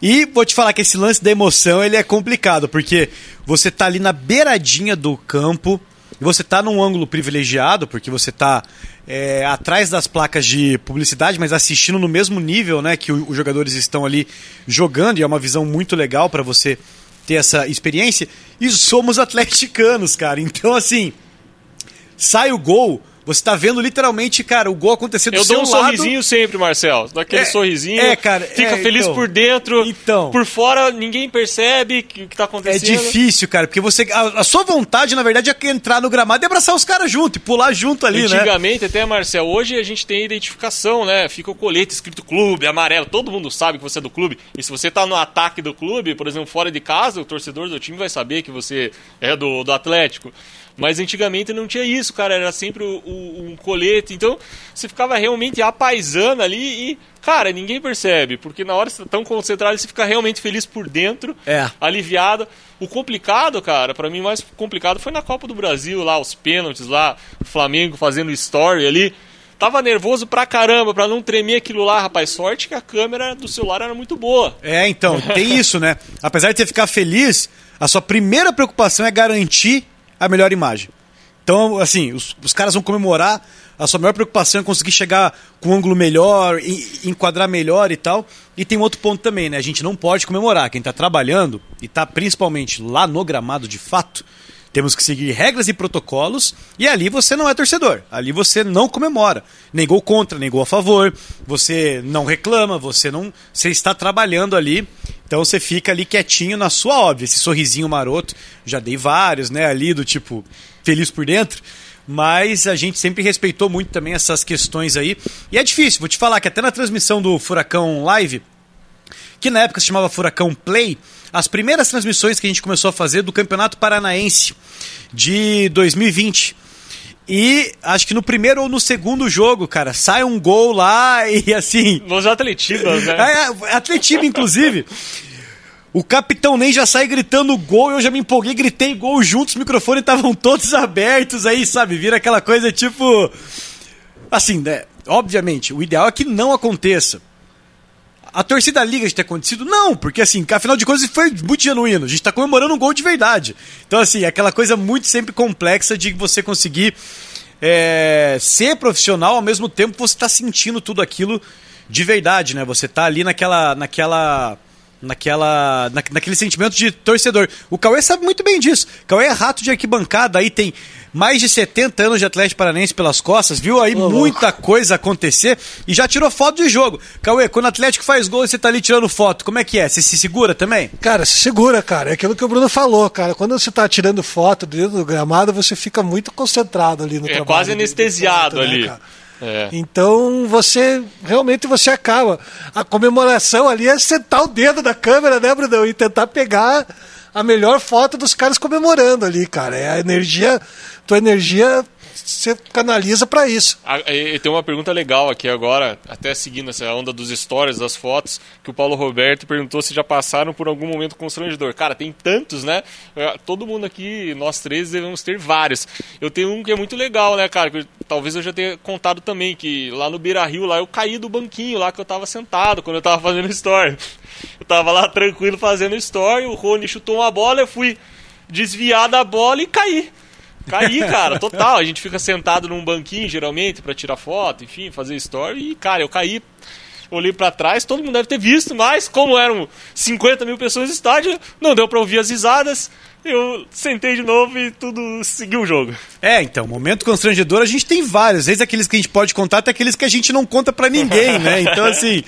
E vou te falar que esse lance da emoção, ele é complicado, porque você tá ali na beiradinha do campo, e você tá num ângulo privilegiado, porque você tá é, atrás das placas de publicidade, mas assistindo no mesmo nível, né, que os jogadores estão ali jogando, e é uma visão muito legal para você ter essa experiência. E somos [laughs] atleticanos, cara. Então, assim, sai o gol, você tá vendo literalmente, cara, o gol acontecer do Eu seu dou um lado. sorrisinho sempre, Marcel. Daquele É, sorrisinho. é, cara, Fica é, feliz então. por dentro. Então. Por fora, ninguém percebe que- o que tá É acontecendo. difícil, cara, porque você. A, a sua vontade, na verdade, é entrar no gramado e abraçar os caras junto e pular junto ali, né? Antigamente, até, Marcel, hoje a gente tem identificação, né? Fica o colete escrito clube, amarelo, todo mundo sabe que você é do clube. E se você tá no ataque do clube, por exemplo, fora de casa, o torcedor do time vai saber que você é do, do Atlético. Mas antigamente não tinha isso, cara, era sempre o- o- um colete. Então você ficava realmente apaisando ali e, cara, ninguém percebe, porque na hora que você tá tão concentrado, você fica realmente feliz por dentro, É. aliviado. O complicado, cara, pra mim mais complicado foi na Copa do Brasil, lá, os pênaltis lá, o Flamengo fazendo story ali. Tava nervoso pra caramba, pra não tremer aquilo lá, rapaz. Sorte que a câmera do celular era muito boa. É, então, tem isso, né? [laughs] Apesar de você ficar feliz, a sua primeira preocupação é garantir a melhor imagem. Então, assim, os, os caras vão comemorar, a sua maior preocupação é conseguir chegar com um ângulo melhor, e- enquadrar melhor e tal. E tem um outro ponto também, né? A gente não pode comemorar. Quem tá trabalhando e tá principalmente lá no gramado de fato, temos que seguir regras e protocolos, e ali você não é torcedor. Ali você não comemora. Nem gol contra, nem gol a favor. Você não reclama, você não. Você está trabalhando ali. Então você fica ali quietinho na sua óbvia. Esse sorrisinho maroto. Já dei vários, né? Ali do tipo, feliz por dentro. Mas a gente sempre respeitou muito também essas questões aí. E é difícil, vou te falar que até na transmissão do Furacão Live, que na época se chamava Furacão Play, as primeiras transmissões que a gente começou a fazer do Campeonato Paranaense de 2020. E acho que no primeiro ou no segundo jogo, cara, sai um gol lá [laughs] e assim. Nos atletistas, né? É, é, atletismo, inclusive. O capitão nem já sai gritando gol, eu já me empolguei, gritei gol juntos, os microfones estavam todos abertos aí, sabe? Vira aquela coisa tipo. Assim, né? Obviamente, o ideal é que não aconteça. A torcida liga de ter acontecido? Não, porque assim, afinal de contas foi muito genuíno. A gente tá comemorando um gol de verdade. Então, assim, é aquela coisa muito sempre complexa de você conseguir é, ser profissional ao mesmo tempo que você tá sentindo tudo aquilo de verdade, né? Você tá ali naquela. naquela. Naquela, na, naquele sentimento de torcedor. O Cauê sabe muito bem disso. Cauê é rato de arquibancada, aí tem mais de 70 anos de Atlético Paranense pelas costas, viu aí Ô, muita coisa acontecer e já tirou foto de jogo. Cauê, quando o Atlético faz gol e você tá ali tirando foto, como é que é? Você se segura também? Cara, se segura, cara. É aquilo que o Bruno falou, cara. Quando você tá tirando foto dentro do gramado, você fica muito concentrado ali no É trabalho. quase de- de anestesiado foto, né, ali. cara? É. Então você realmente você acaba. A comemoração ali é sentar o dedo da câmera, né, Brunão? E tentar pegar a melhor foto dos caras comemorando ali, cara. É a energia, tua energia você canaliza pra isso. Ah, Tem uma pergunta legal aqui agora, até seguindo essa onda dos stories, das fotos, que o Paulo Roberto perguntou se já passaram por algum momento constrangedor. Cara, tem tantos, né? É, Todo mundo aqui, nós três, devemos ter vários. Eu tenho um que é muito legal, né, cara? Que talvez eu já tenha contado também, que lá no Beira Rio, lá eu caí do banquinho lá que eu tava sentado quando eu tava fazendo story. Eu tava lá tranquilo fazendo story, o Rony chutou uma bola, eu fui desviar da bola e caí. Caí, cara, total. A gente fica sentado num banquinho, geralmente, para tirar foto, enfim, fazer story. E, cara, eu caí olhei para trás, todo mundo deve ter visto, mas como eram 50 mil pessoas no estádio, não deu para ouvir as risadas. Eu sentei de novo e tudo seguiu o jogo. É, então, momento constrangedor a gente tem vários. Às vezes aqueles que a gente pode contar, até aqueles que a gente não conta para ninguém, né? [laughs] Então, assim,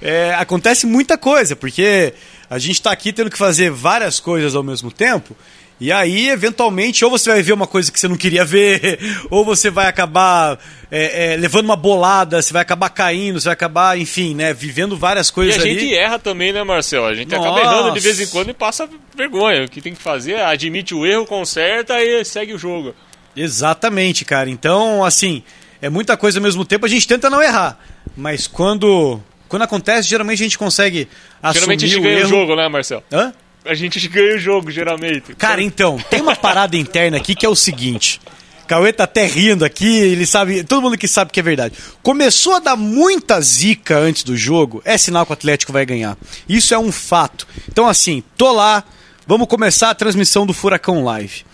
é, acontece muita coisa, porque a gente tá aqui tendo que fazer várias coisas ao mesmo tempo. E aí, eventualmente, ou você vai ver uma coisa que você não queria ver, [laughs] ou você vai acabar é, é, levando uma bolada, você vai acabar caindo, você vai acabar, enfim, né, vivendo várias coisas ali. E a gente erra também, né, Marcel? A gente Nossa. acaba errando de vez em quando e passa vergonha. O que tem que fazer é admite o erro, conserta e segue o jogo. Exatamente, cara. Então, assim, é muita coisa ao mesmo tempo, a gente tenta não errar. Mas quando, quando acontece, geralmente a gente consegue assumir Geralmente a gente ganha o, o jogo, né, Marcel? Hã? A gente [laughs] ganha o jogo, geralmente. Cara, então, tem uma parada interna aqui que é o seguinte. Cauê tá até rindo aqui, ele sabe, todo mundo que sabe que é verdade. Começou a dar muita zica antes do jogo, é sinal que o Atlético vai ganhar. Isso é um fato. Então, assim, tô lá, vamos começar a transmissão do Furacão Live.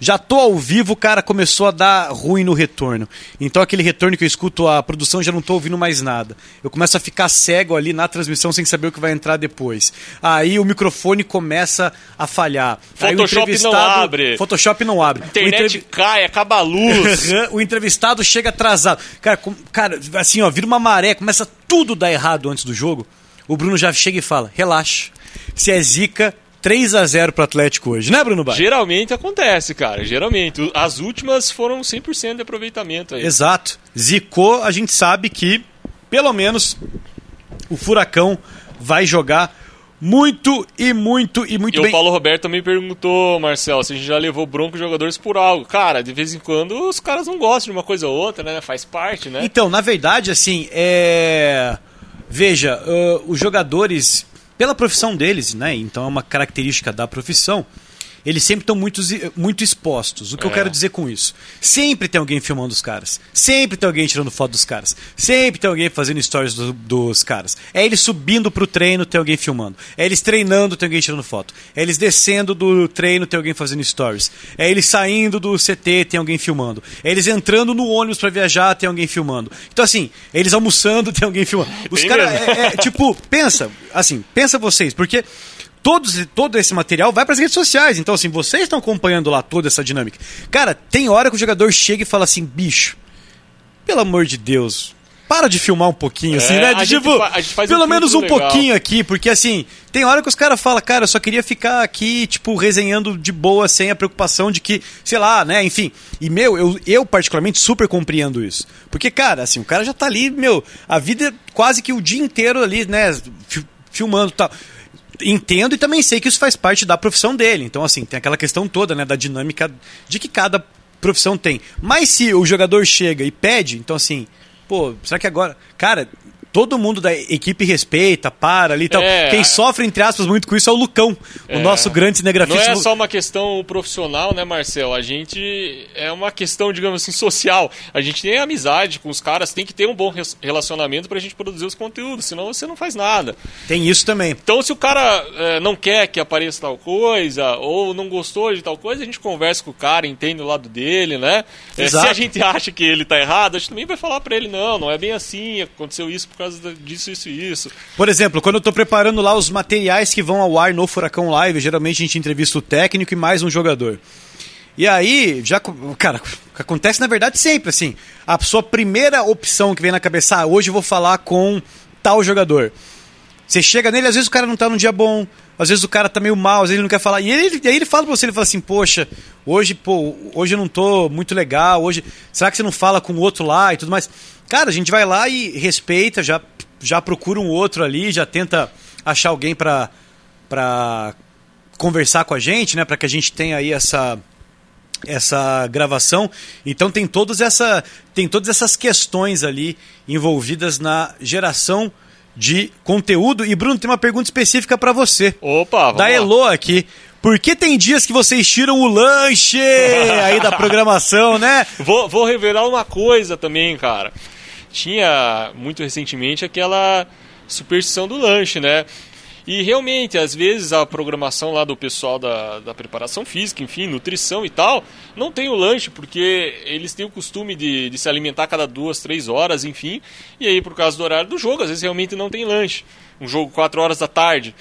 Já tô ao vivo, o cara começou a dar ruim no retorno. Então aquele retorno que eu escuto a produção já não tô ouvindo mais nada. Eu começo a ficar cego ali na transmissão sem saber o que vai entrar depois. Aí o microfone começa a falhar. Photoshop não abre. Photoshop não abre. Internet entrev... cai, acaba a luz. [laughs] o entrevistado chega atrasado. Cara, com... cara, assim, ó, vira uma maré, começa tudo dar errado antes do jogo. O Bruno já chega e fala: relaxa. Se é zica, 3 a 0 pro Atlético hoje, né, Bruno Bar? Geralmente acontece, cara. Geralmente. As últimas foram 100% de aproveitamento aí. Exato. Zicou, a gente sabe que, pelo menos, o Furacão vai jogar muito e muito e muito e bem. o Paulo Roberto também perguntou, Marcel, se a gente já levou bronco jogadores por algo. Cara, de vez em quando os caras não gostam de uma coisa ou outra, né? Faz parte, né? Então, na verdade, assim, é. Veja, uh, os jogadores pela profissão deles, né? Então é uma característica da profissão. Eles sempre estão muito, muito expostos. O que é. eu quero dizer com isso? Sempre tem alguém filmando os caras. Sempre tem alguém tirando foto dos caras. Sempre tem alguém fazendo stories do, dos caras. É eles subindo pro treino, tem alguém filmando. É eles treinando, tem alguém tirando foto. É eles descendo do treino, tem alguém fazendo stories. É eles saindo do CT, tem alguém filmando. É eles entrando no ônibus para viajar, tem alguém filmando. Então, assim, é eles almoçando, [laughs] tem alguém filmando. Os caras, é, é, tipo, pensa, assim, pensa vocês, porque todos, todo esse material vai para as redes sociais. Então, assim, vocês estão acompanhando lá toda essa dinâmica. Cara, tem hora que o jogador chega e fala assim, bicho, pelo amor de Deus, para de filmar um pouquinho, assim, é, né? tipo, pelo um menos um legal. pouquinho aqui, porque assim, tem hora que os caras falam, cara, eu só queria ficar aqui, tipo, resenhando de boa, sem a preocupação de que, sei lá, né, enfim. E, meu, eu, eu particularmente super compreendo isso. Porque, cara, assim, o cara já tá ali, meu, a vida é quase que o dia inteiro ali, né, filmando e tal entendo e também sei que isso faz parte da profissão dele. Então, assim, tem aquela questão toda, né, da dinâmica de que cada profissão tem. Mas se o jogador chega e pede, então assim, pô, será que agora. Cara, todo mundo da equipe respeita, para ali e tal. É, Quem sofre, entre aspas, muito com isso é o Lucão, é, o nosso grande cinegrafista. Não é só uma questão profissional, né, Marcel? A gente é uma questão, digamos assim, social. A gente tem amizade com os caras, tem que ter um bom relacionamento pra gente produzir os conteúdos, senão você não faz nada. Tem isso também. Então, se o cara é, não quer que apareça tal coisa, ou não gostou de tal coisa, a gente conversa com o cara, entende o lado dele, né? É, se a gente acha que ele tá errado, a gente também vai falar pra ele, não, não é bem assim, aconteceu isso por causa disso, isso e isso. Por exemplo, quando eu estou preparando lá os materiais que vão ao ar no Furacão Live, geralmente a gente entrevista o técnico e mais um jogador. E aí, já, cara, acontece na verdade sempre assim. A sua primeira opção que vem na cabeça, ah, hoje eu vou falar com tal jogador. Você chega nele, às vezes o cara não tá num dia bom, às vezes o cara tá meio mal, às vezes ele não quer falar. E, ele, aí ele fala pra você, ele fala assim, poxa, hoje, pô, hoje eu não tô muito legal, hoje. Será que você não fala com o outro lá e tudo mais? Cara, a gente vai lá e respeita, já, já procura um outro ali, já tenta achar alguém para para conversar com a gente, né, para que a gente tenha aí essa essa gravação. Então tem todas essa tem todas essas questões ali envolvidas na geração de conteúdo. E Bruno tem uma pergunta específica para você. Opa, da Elo aqui. Por que tem dias que vocês tiram o lanche [laughs] aí da programação, né? Vou, vou revelar uma coisa também, cara tinha muito recentemente aquela superstição do lanche, né? E realmente, às vezes a programação lá do pessoal da, da preparação física, enfim, nutrição e tal, não tem o lanche, porque eles têm o costume de, de se alimentar cada duas, três horas, enfim. E aí, por causa do horário do jogo, às vezes realmente não tem lanche. Um jogo quatro horas da tarde.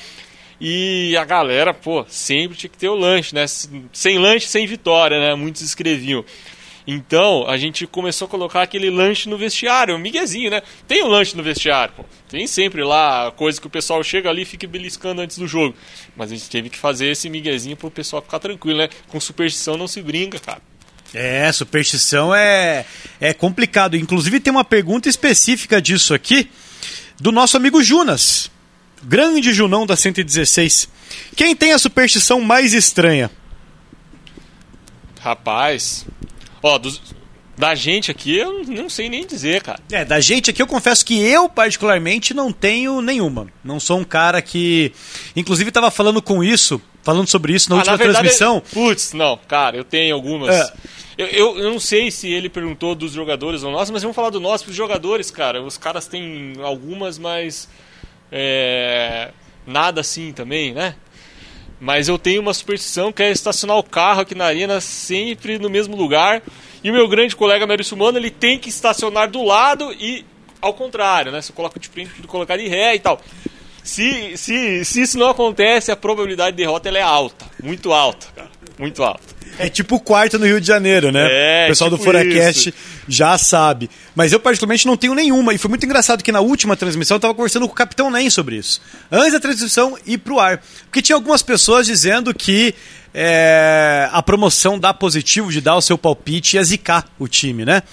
E a galera, pô, sempre tinha que ter o lanche, né? Sem lanche, sem vitória, né? Muitos escreviam. Então, a gente começou a colocar aquele lanche no vestiário, um miguezinho, né? Tem um lanche no vestiário, pô. Tem sempre lá coisa que o pessoal chega ali e fica beliscando antes do jogo. Mas a gente teve que fazer esse miguezinho pro pessoal ficar tranquilo, né? Com superstição não se brinca, cara. É, superstição é, é complicado. Inclusive tem uma pergunta específica disso aqui do nosso amigo Junas. Grande Junão da 116. Quem tem a superstição mais estranha? Rapaz, Ó, dos, da gente aqui eu não sei nem dizer, cara. É, da gente aqui eu confesso que eu, particularmente, não tenho nenhuma. Não sou um cara que. Inclusive, estava falando com isso, falando sobre isso na ah, última na verdade, transmissão. Putz, não, cara, eu tenho algumas. É. Eu, eu, eu, não sei se ele perguntou dos jogadores ou nós, mas vamos falar do nosso, dos jogadores, cara. Os caras têm algumas, mas. É, nada assim também, né? Mas eu tenho uma superstição que é estacionar o carro aqui na arena sempre no mesmo lugar. E o meu grande colega Maurício Mano, ele tem que estacionar do lado e ao contrário, né? Você coloca de frente, colocar de ré e tal. Se, se, se isso não acontece, a probabilidade de derrota é alta. Muito alta, cara. Muito alta. É tipo o quarto no Rio de Janeiro, né? É, o pessoal tipo do Furacast já sabe. Mas eu, particularmente, não tenho nenhuma. E foi muito engraçado que na última transmissão eu estava conversando com o Capitão Nem sobre isso. Antes da transmissão ir pro ar. Porque tinha algumas pessoas dizendo que é, a promoção dá positivo de dar o seu palpite e zicar o time, né?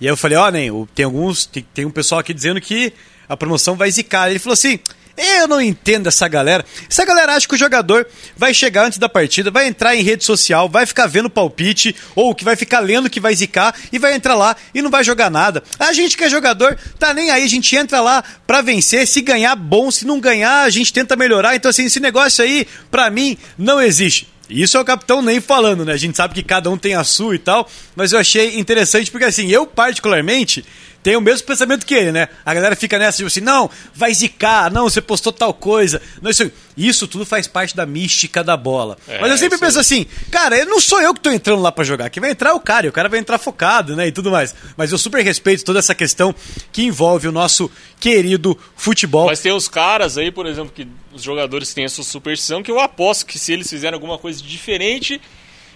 E aí eu falei, ó, oh, Nem, tem alguns. Tem, tem um pessoal aqui dizendo que a promoção vai zicar. Ele falou assim. Eu não entendo essa galera. Essa galera acha que o jogador vai chegar antes da partida, vai entrar em rede social, vai ficar vendo palpite, ou que vai ficar lendo que vai zicar e vai entrar lá e não vai jogar nada. A gente que é jogador, tá nem aí, a gente entra lá pra vencer, se ganhar, bom, se não ganhar, a gente tenta melhorar. Então, assim, esse negócio aí, pra mim, não existe. Isso é o capitão nem falando, né? A gente sabe que cada um tem a sua e tal, mas eu achei interessante porque, assim, eu particularmente tem o mesmo pensamento que ele, né? A galera fica nessa, tipo assim, não, vai zicar, não, você postou tal coisa. Não, isso, isso tudo faz parte da mística da bola. É, Mas eu sempre penso assim, cara, não sou eu que tô entrando lá para jogar, que vai entrar o cara, e o cara vai entrar focado, né, e tudo mais. Mas eu super respeito toda essa questão que envolve o nosso querido futebol. Mas tem os caras aí, por exemplo, que os jogadores têm essa superstição, que eu aposto que se eles fizerem alguma coisa diferente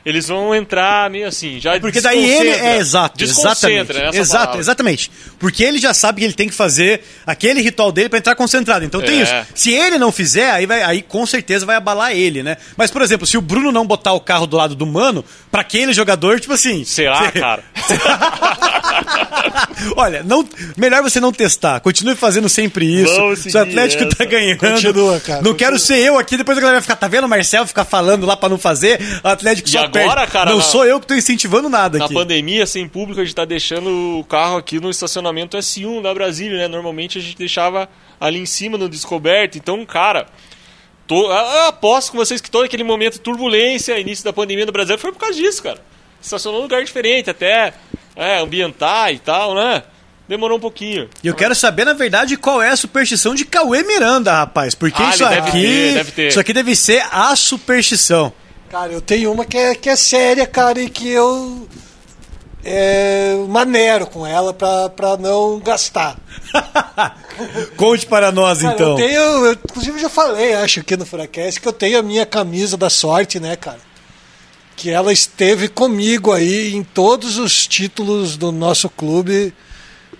eles vão entrar meio assim, já Porque daí ele é exato, exatamente. Exato, palavra. exatamente. Porque ele já sabe que ele tem que fazer aquele ritual dele para entrar concentrado. Então é. tem isso. Se ele não fizer, aí vai, aí com certeza vai abalar ele, né? Mas por exemplo, se o Bruno não botar o carro do lado do mano, para aquele jogador, tipo assim, será, [laughs] cara? [laughs] Olha, não, melhor você não testar. Continue fazendo sempre isso. Se o Atlético essa. tá ganhando. Continua, cara. Não continua. quero ser eu aqui, depois a galera vai ficar, tá vendo, Marcel, ficar falando lá para não fazer. O Atlético e só agora, cara. Não na, sou eu que tô incentivando nada na aqui. Na pandemia, sem público, a gente tá deixando o carro aqui no estacionamento S1 da Brasília, né? Normalmente a gente deixava ali em cima no descoberto. Então, cara. Tô, eu aposto com vocês que todo aquele momento de turbulência, início da pandemia no Brasil, foi por causa disso, cara. Estacionou num lugar diferente, até é, ambientar e tal, né? Demorou um pouquinho. E eu quero saber, na verdade, qual é a superstição de Cauê Miranda, rapaz. Porque ah, isso aqui. Ter, deve ter. Isso aqui deve ser a superstição. Cara, eu tenho uma que é, que é séria, cara, e que eu é, maneiro com ela pra, pra não gastar. [laughs] Conte para nós, cara, então. Eu tenho, eu, inclusive já falei, acho, aqui no Furacast, que eu tenho a minha camisa da sorte, né, cara? Que ela esteve comigo aí em todos os títulos do nosso clube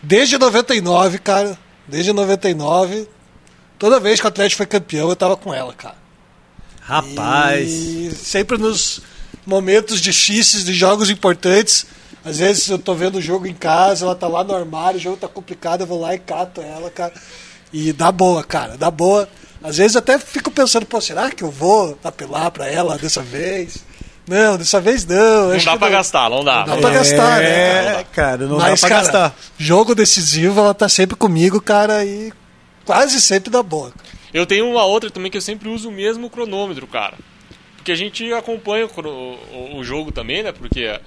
Desde 99, cara. Desde 99. Toda vez que o Atlético foi campeão, eu tava com ela, cara. Rapaz. E sempre nos momentos difíceis de jogos importantes. Às vezes eu tô vendo o jogo em casa, ela tá lá no armário, o jogo tá complicado, eu vou lá e cato ela, cara. E dá boa, cara, dá boa. Às vezes até fico pensando, pô, será que eu vou apelar para ela dessa vez? Não, dessa vez não. Não dá pra não. gastar, não dá. Não dá é, pra gastar, né? É, cara, não Mas, dá pra cara, gastar. Jogo decisivo, ela tá sempre comigo, cara, e quase sempre dá boa. Eu tenho uma outra também que eu sempre uso o mesmo cronômetro, cara. Porque a gente acompanha o, o, o jogo também, né? Porque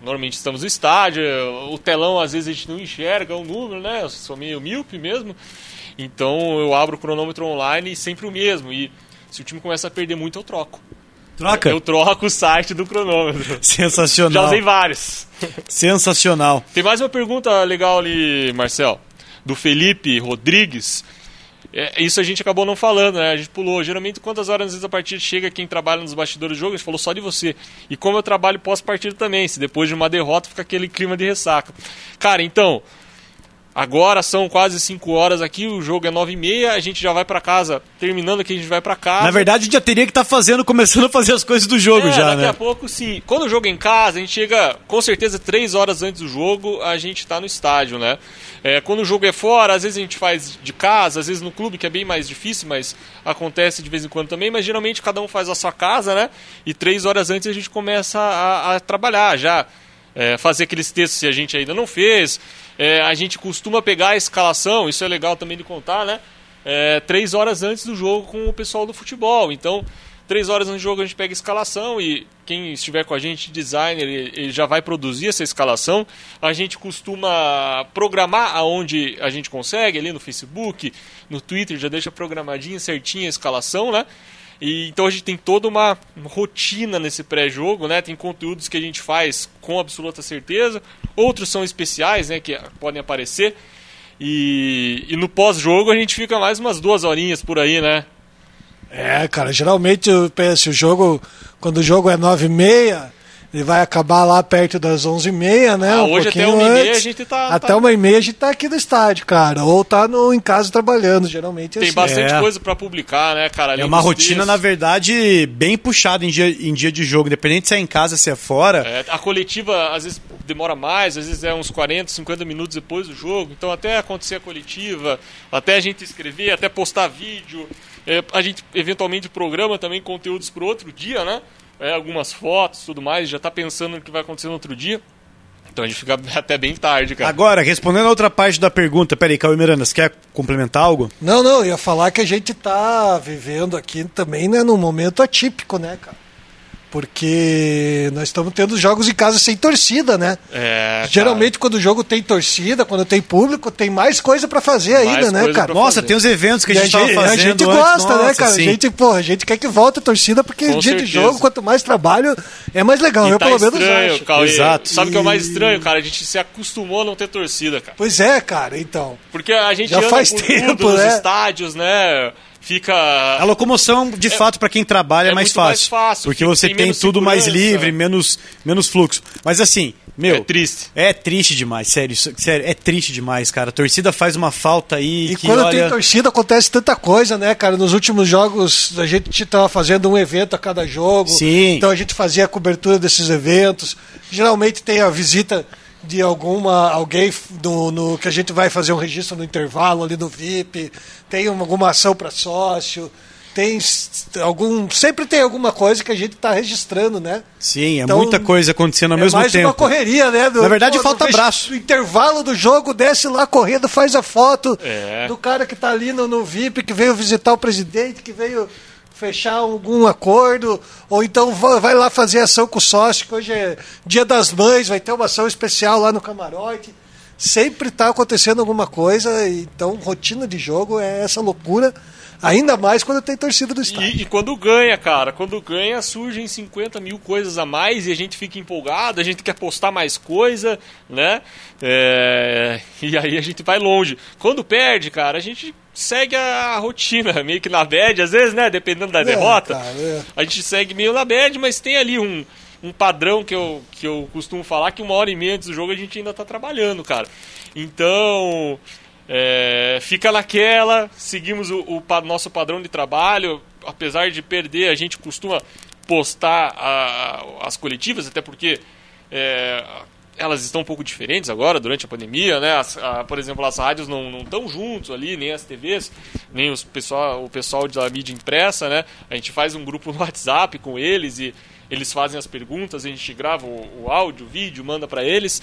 normalmente estamos no estádio, o telão às vezes a gente não enxerga o número, né? Eu sou meio míope mesmo. Então eu abro o cronômetro online e sempre o mesmo. E se o time começa a perder muito, eu troco. Troca? Eu troco o site do cronômetro. [laughs] Sensacional. Já usei vários. [laughs] Sensacional. Tem mais uma pergunta legal ali, Marcel. Do Felipe Rodrigues. É, isso a gente acabou não falando, né? A gente pulou. Geralmente, quantas horas antes da partida chega quem trabalha nos bastidores do jogo? A gente falou só de você. E como eu trabalho pós-partida também, se depois de uma derrota fica aquele clima de ressaca. Cara, então, Agora são quase 5 horas aqui, o jogo é 9 e meia, a gente já vai para casa. Terminando aqui, a gente vai para casa. Na verdade, a gente já teria que estar tá fazendo, começando a fazer as coisas do jogo é, já, daqui né? a pouco, sim. Quando o jogo é em casa, a gente chega, com certeza, 3 horas antes do jogo, a gente está no estádio, né? É, quando o jogo é fora, às vezes a gente faz de casa, às vezes no clube, que é bem mais difícil, mas acontece de vez em quando também. Mas geralmente cada um faz a sua casa, né? E 3 horas antes a gente começa a, a trabalhar já. É, fazer aqueles textos que a gente ainda não fez, é, a gente costuma pegar a escalação, isso é legal também de contar, né? É, três horas antes do jogo com o pessoal do futebol. Então, três horas antes do jogo a gente pega a escalação e quem estiver com a gente, designer, ele já vai produzir essa escalação. A gente costuma programar aonde a gente consegue, ali no Facebook, no Twitter, já deixa programadinha, certinha a escalação, né? E, então a gente tem toda uma rotina nesse pré-jogo, né? Tem conteúdos que a gente faz com absoluta certeza, outros são especiais, né? Que podem aparecer. E, e no pós-jogo a gente fica mais umas duas horinhas por aí, né? É, cara, geralmente eu penso, o jogo, quando o jogo é nove e meia, ele vai acabar lá perto das 11h30, né? Ah, um hoje até pouquinho 1h30 antes. a gente tá. Até tá... uma e meia a gente tá aqui no estádio, cara. Ou tá no, em casa trabalhando, geralmente é Tem assim. bastante É. coisa pra publicar, né, cara? É Além uma rotina, textos. na verdade, bem puxada em dia, em dia de jogo. Independente se é em casa, se é fora. É, a coletiva às vezes demora mais, às vezes é uns 40, 50 minutos depois do jogo. Então até acontecer a coletiva, até a gente escrever, até postar vídeo. É, a gente eventualmente programa também conteúdos para outro dia, né? É, algumas fotos tudo mais, já tá pensando no que vai acontecer no outro dia. Então a gente fica [laughs] até bem tarde, cara. Agora, respondendo a outra parte da pergunta, peraí, Cauê Miranda, você quer complementar algo? Não, não, eu ia falar que a gente tá vivendo aqui também, né, num momento atípico, né, cara? Porque nós estamos tendo jogos em casa sem torcida, né? É, cara. Geralmente, quando o jogo tem torcida, quando tem público, tem mais coisa pra fazer ainda, né, cara? Nossa, fazer. tem os eventos que a E gente tava fazendo a gente antes, gosta, né, nossa, cara? sim. A gente, pô, a gente quer que volte a torcida, porque Com dia de certeza. jogo, quanto mais trabalho, é mais legal. E eu, tá pelo menos, estranho, acho. Cauê. Exato. Sabe o que é o mais E- estranho, cara? A gente se acostumou a não ter torcida, cara. Pois é, cara, então. Porque a gente Já anda faz por tempo, tudo nos né? estádios, né? Fica A locomoção, de fato, para quem trabalha é, é mais, muito fácil, mais fácil, Porque você tem tem, tudo mais livre, menos, menos fluxo. Mas assim, meu. É triste. É triste demais, sério. sério, é triste demais, cara. A torcida faz uma falta aí. E que, quando olha... tem torcida acontece tanta coisa, né, cara? Nos últimos jogos a gente tava fazendo um evento a cada jogo. Sim. Então a gente fazia a cobertura desses eventos. Geralmente tem a visita de alguma alguém do, no que a gente vai fazer um registro no intervalo ali no VIP. Tem uma- alguma ação para sócio. Tem algum sempre tem alguma coisa que a gente está registrando, né? Sim, é Então, muita coisa acontecendo ao é mesmo mais tempo. uma correria, né? do- Na verdade, pô, falta no braço. No intervalo do jogo, desce lá correndo, faz a foto É. do cara que tá ali no, no VIP, que veio visitar o presidente, que veio fechar algum acordo, ou então va- vai lá fazer ação com o sócio, que hoje é dia das mães, vai ter uma ação especial lá no camarote. Sempre está acontecendo alguma coisa, então rotina de jogo é essa loucura, ainda mais quando tem torcida do estádio. E, e quando ganha, cara, quando ganha surgem 50 mil coisas a mais e a gente fica empolgado, a gente quer postar mais coisa, né? É, E aí a gente vai longe. Quando perde, cara, a gente segue a rotina, [laughs] meio que na bad, às vezes, né? Dependendo da derrota. cara, é. A gente segue meio na bad, mas tem ali um, um padrão que eu, que eu costumo falar que uma hora e meia antes do jogo a gente ainda tá trabalhando, cara. Então, é, fica naquela, seguimos o, o pa- nosso padrão de trabalho. Apesar de perder, a gente costuma postar a- as coletivas, até porque é, elas estão um pouco diferentes agora, durante a pandemia, né? As- a- por exemplo, as rádios não estão juntos ali, nem as TVs, nem os pessoal, o pessoal da mídia impressa, né? A gente faz um grupo [laughs] no WhatsApp com eles e eles fazem as perguntas, a gente grava o, o áudio, o vídeo, manda para eles.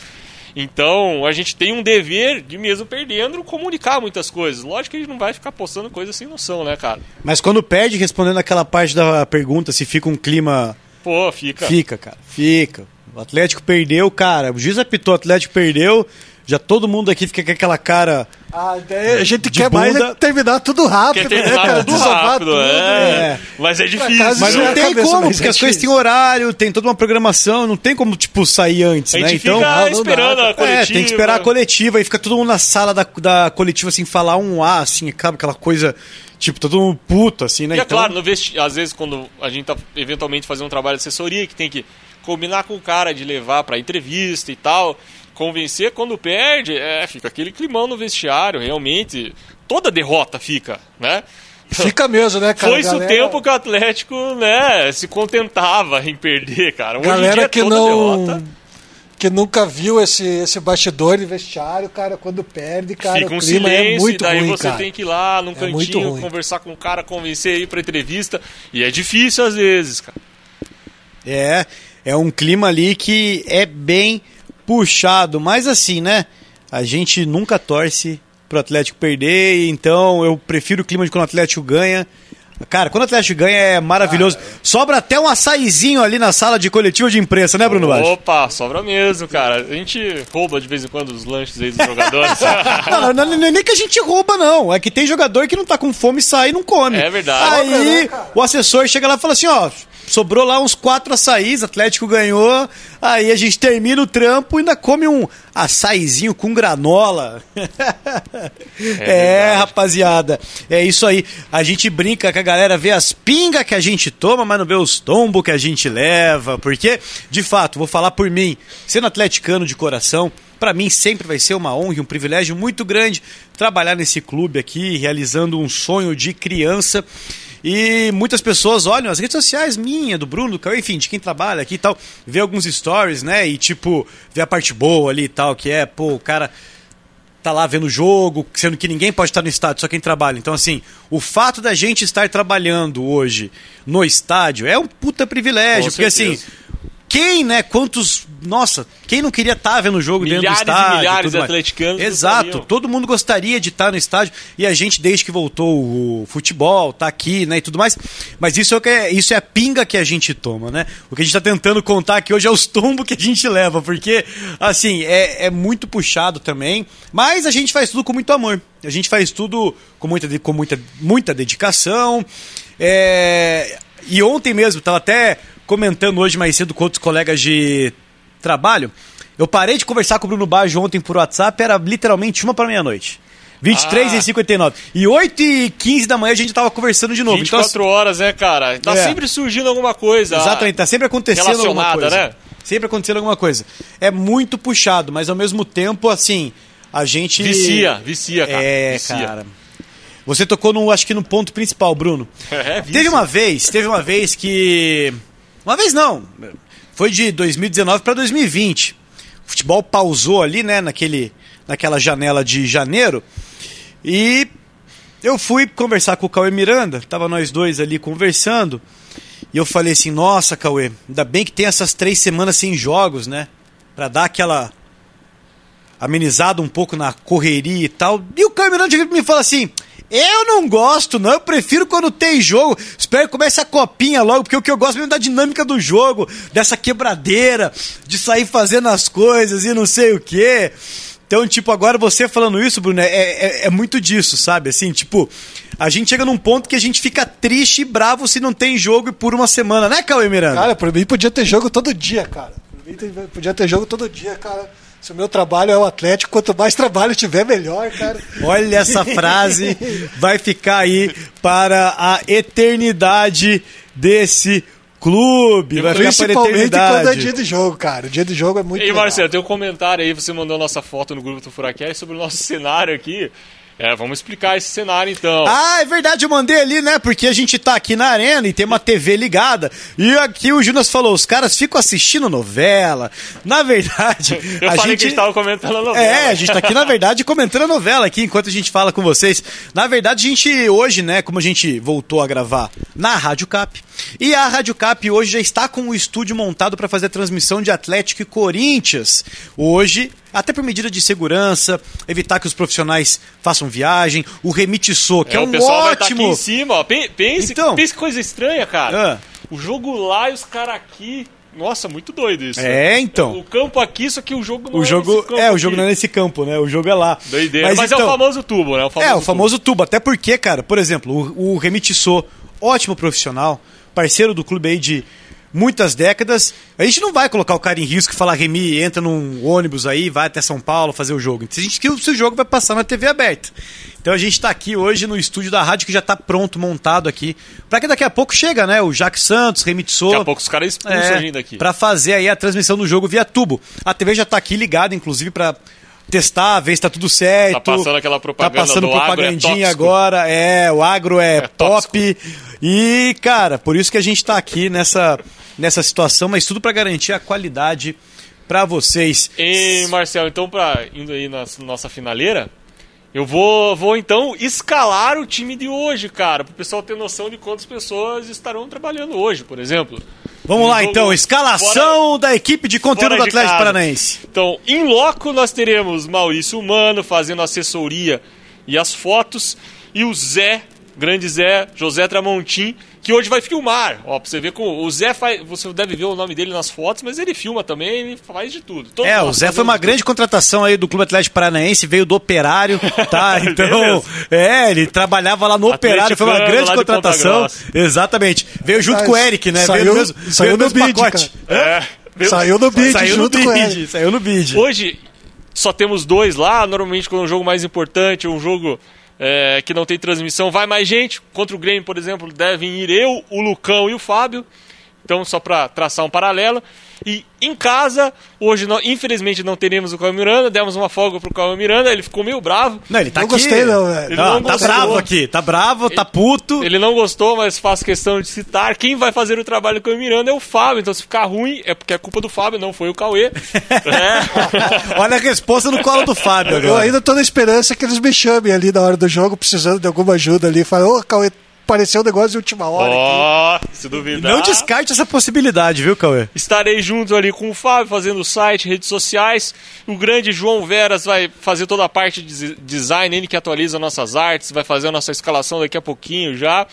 Então, a gente tem um dever de mesmo perdendo comunicar muitas coisas. Lógico que a gente não vai ficar postando coisas sem noção, né, cara? Mas quando perde, respondendo aquela parte da pergunta, se fica um clima. Pô, fica. Fica, cara. Fica. O Atlético perdeu, cara. O juiz apitou, o Atlético perdeu. Já todo mundo aqui fica com aquela cara. Ah, daí a gente De quer mais bunda. é terminar tudo rápido, Quer né, terminar cara? tudo rápido, tudo, é. é. Mas é difícil. Mas não é tem cabeça, como, porque é as coisas têm horário, tem toda uma programação, não tem como, tipo, sair antes, A né? gente Então. fica dá, esperando cara. a coletiva. É, tem que esperar a coletiva e fica todo mundo na sala da, da coletiva, assim, falar um A, assim, acaba aquela coisa, tipo, todo mundo puto, assim, né? E é claro, no vesti... às vezes quando a gente tá eventualmente fazendo um trabalho de assessoria, que tem que combinar com o cara de levar pra entrevista e tal, convencer quando perde, é, fica aquele climão no vestiário, realmente. Toda derrota fica, né? Fica mesmo, né, cara? Foi isso o Galera- tempo que o Atlético, né, se contentava em perder, cara. Hoje em Galera dia, que toda não. derrota Que nunca viu esse, esse bastidor de vestiário, cara, quando perde, cara, fica um o clima silêncio, é e muito daí ruim, você cara. tem que ir lá num É muito cantinho, ruim. conversar com o cara, convencer aí pra entrevista. E é difícil às vezes, cara. É, é um clima ali que é bem puxado, mas assim, né? A gente nunca torce pro Atlético perder, então eu prefiro o clima de quando o Atlético ganha. Cara, quando o Atlético ganha é maravilhoso. Sobra até um açaizinho ali na sala de coletiva de imprensa, né, Bruno Baixo? Opa, sobra mesmo, cara. A gente rouba de vez em quando os lanches aí dos jogadores. [laughs] Não, não, não, é nem que a gente rouba, não. É que tem jogador que não tá com fome, sai e não come. É verdade. Aí né, o assessor chega lá e fala assim, ó, sobrou lá uns quatro açaís, Atlético ganhou, aí a gente termina o trampo e ainda come um açaizinho com granola. É, [laughs] verdade. rapaziada, é isso aí. A gente brinca que a galera vê as pingas que a gente toma, mas não vê os tombos que a gente leva, porque, de fato, vou falar por mim, sendo atleticano de coração, Pra mim sempre vai ser uma honra e um privilégio muito grande trabalhar nesse clube aqui, realizando um sonho de criança. E muitas pessoas olham as redes sociais minha, do Bruno, do Cauê, enfim, de quem trabalha aqui e tal, vê alguns stories, né? E tipo, vê a parte boa ali e tal, que é, pô, o cara tá lá vendo o jogo, sendo que ninguém pode estar no estádio, só quem trabalha. Então, assim, o fato da gente estar trabalhando hoje no estádio é um puta privilégio, Com porque certeza. assim, quem, né, quantos, nossa, quem não queria estar vendo o jogo dentro do Milhares estádio? milhares de atleticanos Exato, gostariam. todo mundo gostaria de estar no estádio e a gente, desde que voltou o futebol, tá aqui, né, e tudo mais. Mas isso é, o que é, isso é a pinga que a gente toma, né? O que a gente tá tentando contar aqui hoje é os tombos que a gente leva, porque, assim, é, é muito puxado também, mas a gente faz tudo com muito amor. A gente faz tudo com muita, com muita, muita dedicação. É, e ontem mesmo, tava até comentando hoje mais cedo com outros colegas de trabalho. Eu parei de conversar com o Bruno Baggio ontem por WhatsApp, era literalmente uma para meia-noite. 23 Ah. e 59. E 8 e 15 da manhã a gente tava conversando de novo. Então, 24 horas, né, cara? Tá É. sempre surgindo alguma coisa. Exatamente, tá sempre acontecendo alguma coisa. né? Sempre acontecendo alguma coisa. É muito puxado, mas ao mesmo tempo, assim, a gente. Vicia, vicia, cara. É, vicia. cara. Você tocou no, acho que no ponto principal, Bruno. [laughs] É, vício. Teve uma vez, teve uma vez que. Uma vez não. Foi de 2019 para 2020. O futebol pausou ali, né, naquele, naquela janela de janeiro. E eu fui conversar com o Cauê Miranda, tava nós dois ali conversando. E eu falei assim: Nossa, Cauê, ainda bem que tem essas três semanas sem jogos, né? Pra dar aquela amenizada um pouco na correria e tal. E o Cauê Miranda chega pra mim e fala assim: Eu não gosto, não. Eu prefiro quando tem jogo. Espero que comece a copinha logo, porque o que eu gosto mesmo é da dinâmica do jogo, dessa quebradeira, de sair fazendo as coisas e não sei o quê. Então, tipo, agora você falando isso, Bruno, é, é, é muito disso, sabe? Assim, tipo, a gente chega num ponto que a gente fica triste e bravo se não tem jogo por uma semana, né, Cauê Miranda? Cara, por mim podia ter jogo todo dia, cara. Por mim podia ter jogo todo dia, cara. Se o meu trabalho é o Atlético, quanto mais trabalho tiver, melhor, cara. Olha essa frase, vai ficar aí para a eternidade desse clube. Vai ficar para a Principalmente quando é eternidade. dia de jogo, cara. O dia de jogo é muito E legal. Marcelo, tem um comentário aí, você mandou nossa foto no grupo do Furacast sobre o nosso [laughs] cenário aqui. É, vamos explicar esse cenário então. Ah, é verdade, eu mandei ali, né? Porque a gente tá aqui na arena e tem uma TV ligada. E aqui o Jonas falou: os caras ficam assistindo novela. Na verdade, [laughs] Eu a falei gente. que a gente tava comentando a novela. É, a gente tá aqui, na verdade, comentando a novela aqui enquanto a gente fala com vocês. Na verdade, a gente, hoje, né, como a gente voltou a gravar na Rádio Cap, e a Rádio Cap hoje já está com o estúdio montado para fazer a transmissão de Atlético e Corinthians. Hoje, até por medida de segurança, evitar que os profissionais façam viagem, o Remitiçou, que é, É, um o pessoal vai estar ótimo... aqui em cima, ó. Pense, Então. pense que coisa estranha, cara. Ah. O jogo lá e os caras aqui. Nossa, muito doido isso. É, então. O campo aqui, só que o jogo não O é jogo, campo é, o jogo não é nesse campo, né? O jogo é lá. Doideira. Mas, é então- o famoso tubo, né? O famoso É, o famoso tubo. Até porque, cara, por exemplo, o, o ótimo profissional, parceiro do clube aí de muitas décadas. A gente não vai colocar o cara em risco e falar, Remy, entra num ônibus aí, vai até São Paulo fazer o jogo. A gente quer que o jogo vai passar na TV aberta. Então a gente tá aqui hoje no estúdio da rádio que já tá pronto, montado aqui. Pra que daqui a pouco chega, né? O Jacques Santos, Remy Tissot. Daqui a pouco os caras expulsam É, a gente daqui. Pra fazer aí a transmissão do jogo via tubo. A TV já tá aqui ligada, inclusive, pra testar, ver se tá tudo certo. Tá passando aquela propaganda Tá passando é propagandinha tóxico. agora. É, o agro é, É top. E, cara, por isso que a gente tá aqui nessa, nessa situação, mas tudo pra garantir a qualidade pra vocês. E, Marcel, então, pra, indo aí na nossa finaleira, eu vou, vou então escalar o time de hoje, cara, pro pessoal ter noção de quantas pessoas estarão trabalhando hoje, por exemplo. Vamos Um lá, jogo então. Escalação da equipe de conteúdo fora do Atlético. Paranaense. Então, em loco nós teremos Maurício Humano fazendo assessoria e as fotos, e o Zé, grande Zé, José Tramontim, que hoje vai filmar. Ó, pra você ver como o Zé faz. Você deve ver o nome dele nas fotos, mas ele filma também, ele faz de tudo. Todos É, o Zé foi uma grande contratação aí do Clube Atlético Paranaense, veio do Operário, [laughs] tá? Então, Beleza. é, ele trabalhava lá no Operário, foi uma grande contratação. Exatamente. Veio junto Mas com o Eric, né? saiu- veio no mesmo, saiu veio no no mesmo bid, pacote. É, viu? Saiu no bid Saiu no junto com ele. bid, saiu no bid. Hoje só temos dois lá. Normalmente, quando é um jogo mais importante, um jogo é, que não tem transmissão, vai mais gente. Contra o Grêmio, por exemplo, devem ir eu, o Lucão e o Fábio. Então, só para traçar um paralelo. E em casa, hoje, não- infelizmente, não teremos o Caio Miranda. Demos uma folga pro Caio Miranda, ele ficou meio bravo. Não, ele tá Não aqui. gostei, não, velho. Ele Não, não tá bravo aqui, tá bravo, tá puto. Ele não gostou, mas faço questão de citar. Quem vai fazer o trabalho com o Miranda é o Fábio. Então, se ficar ruim, é porque é culpa do Fábio, não foi o Cauê. [laughs] É. [laughs] Olha a resposta no colo do Fábio Eu agora. ainda tô na esperança que eles me chamem ali na hora do jogo, precisando de alguma ajuda ali. Falam, ô, Cauê, apareceu um negócio de última hora. aqui." Ó, se duvidar. Não descarte essa possibilidade, viu, Cauê? Estarei junto ali com o Fábio, fazendo o site, redes sociais. O grande João Veras vai fazer toda a parte de design, ele que atualiza nossas artes, vai fazer a nossa escalação daqui a pouquinho já.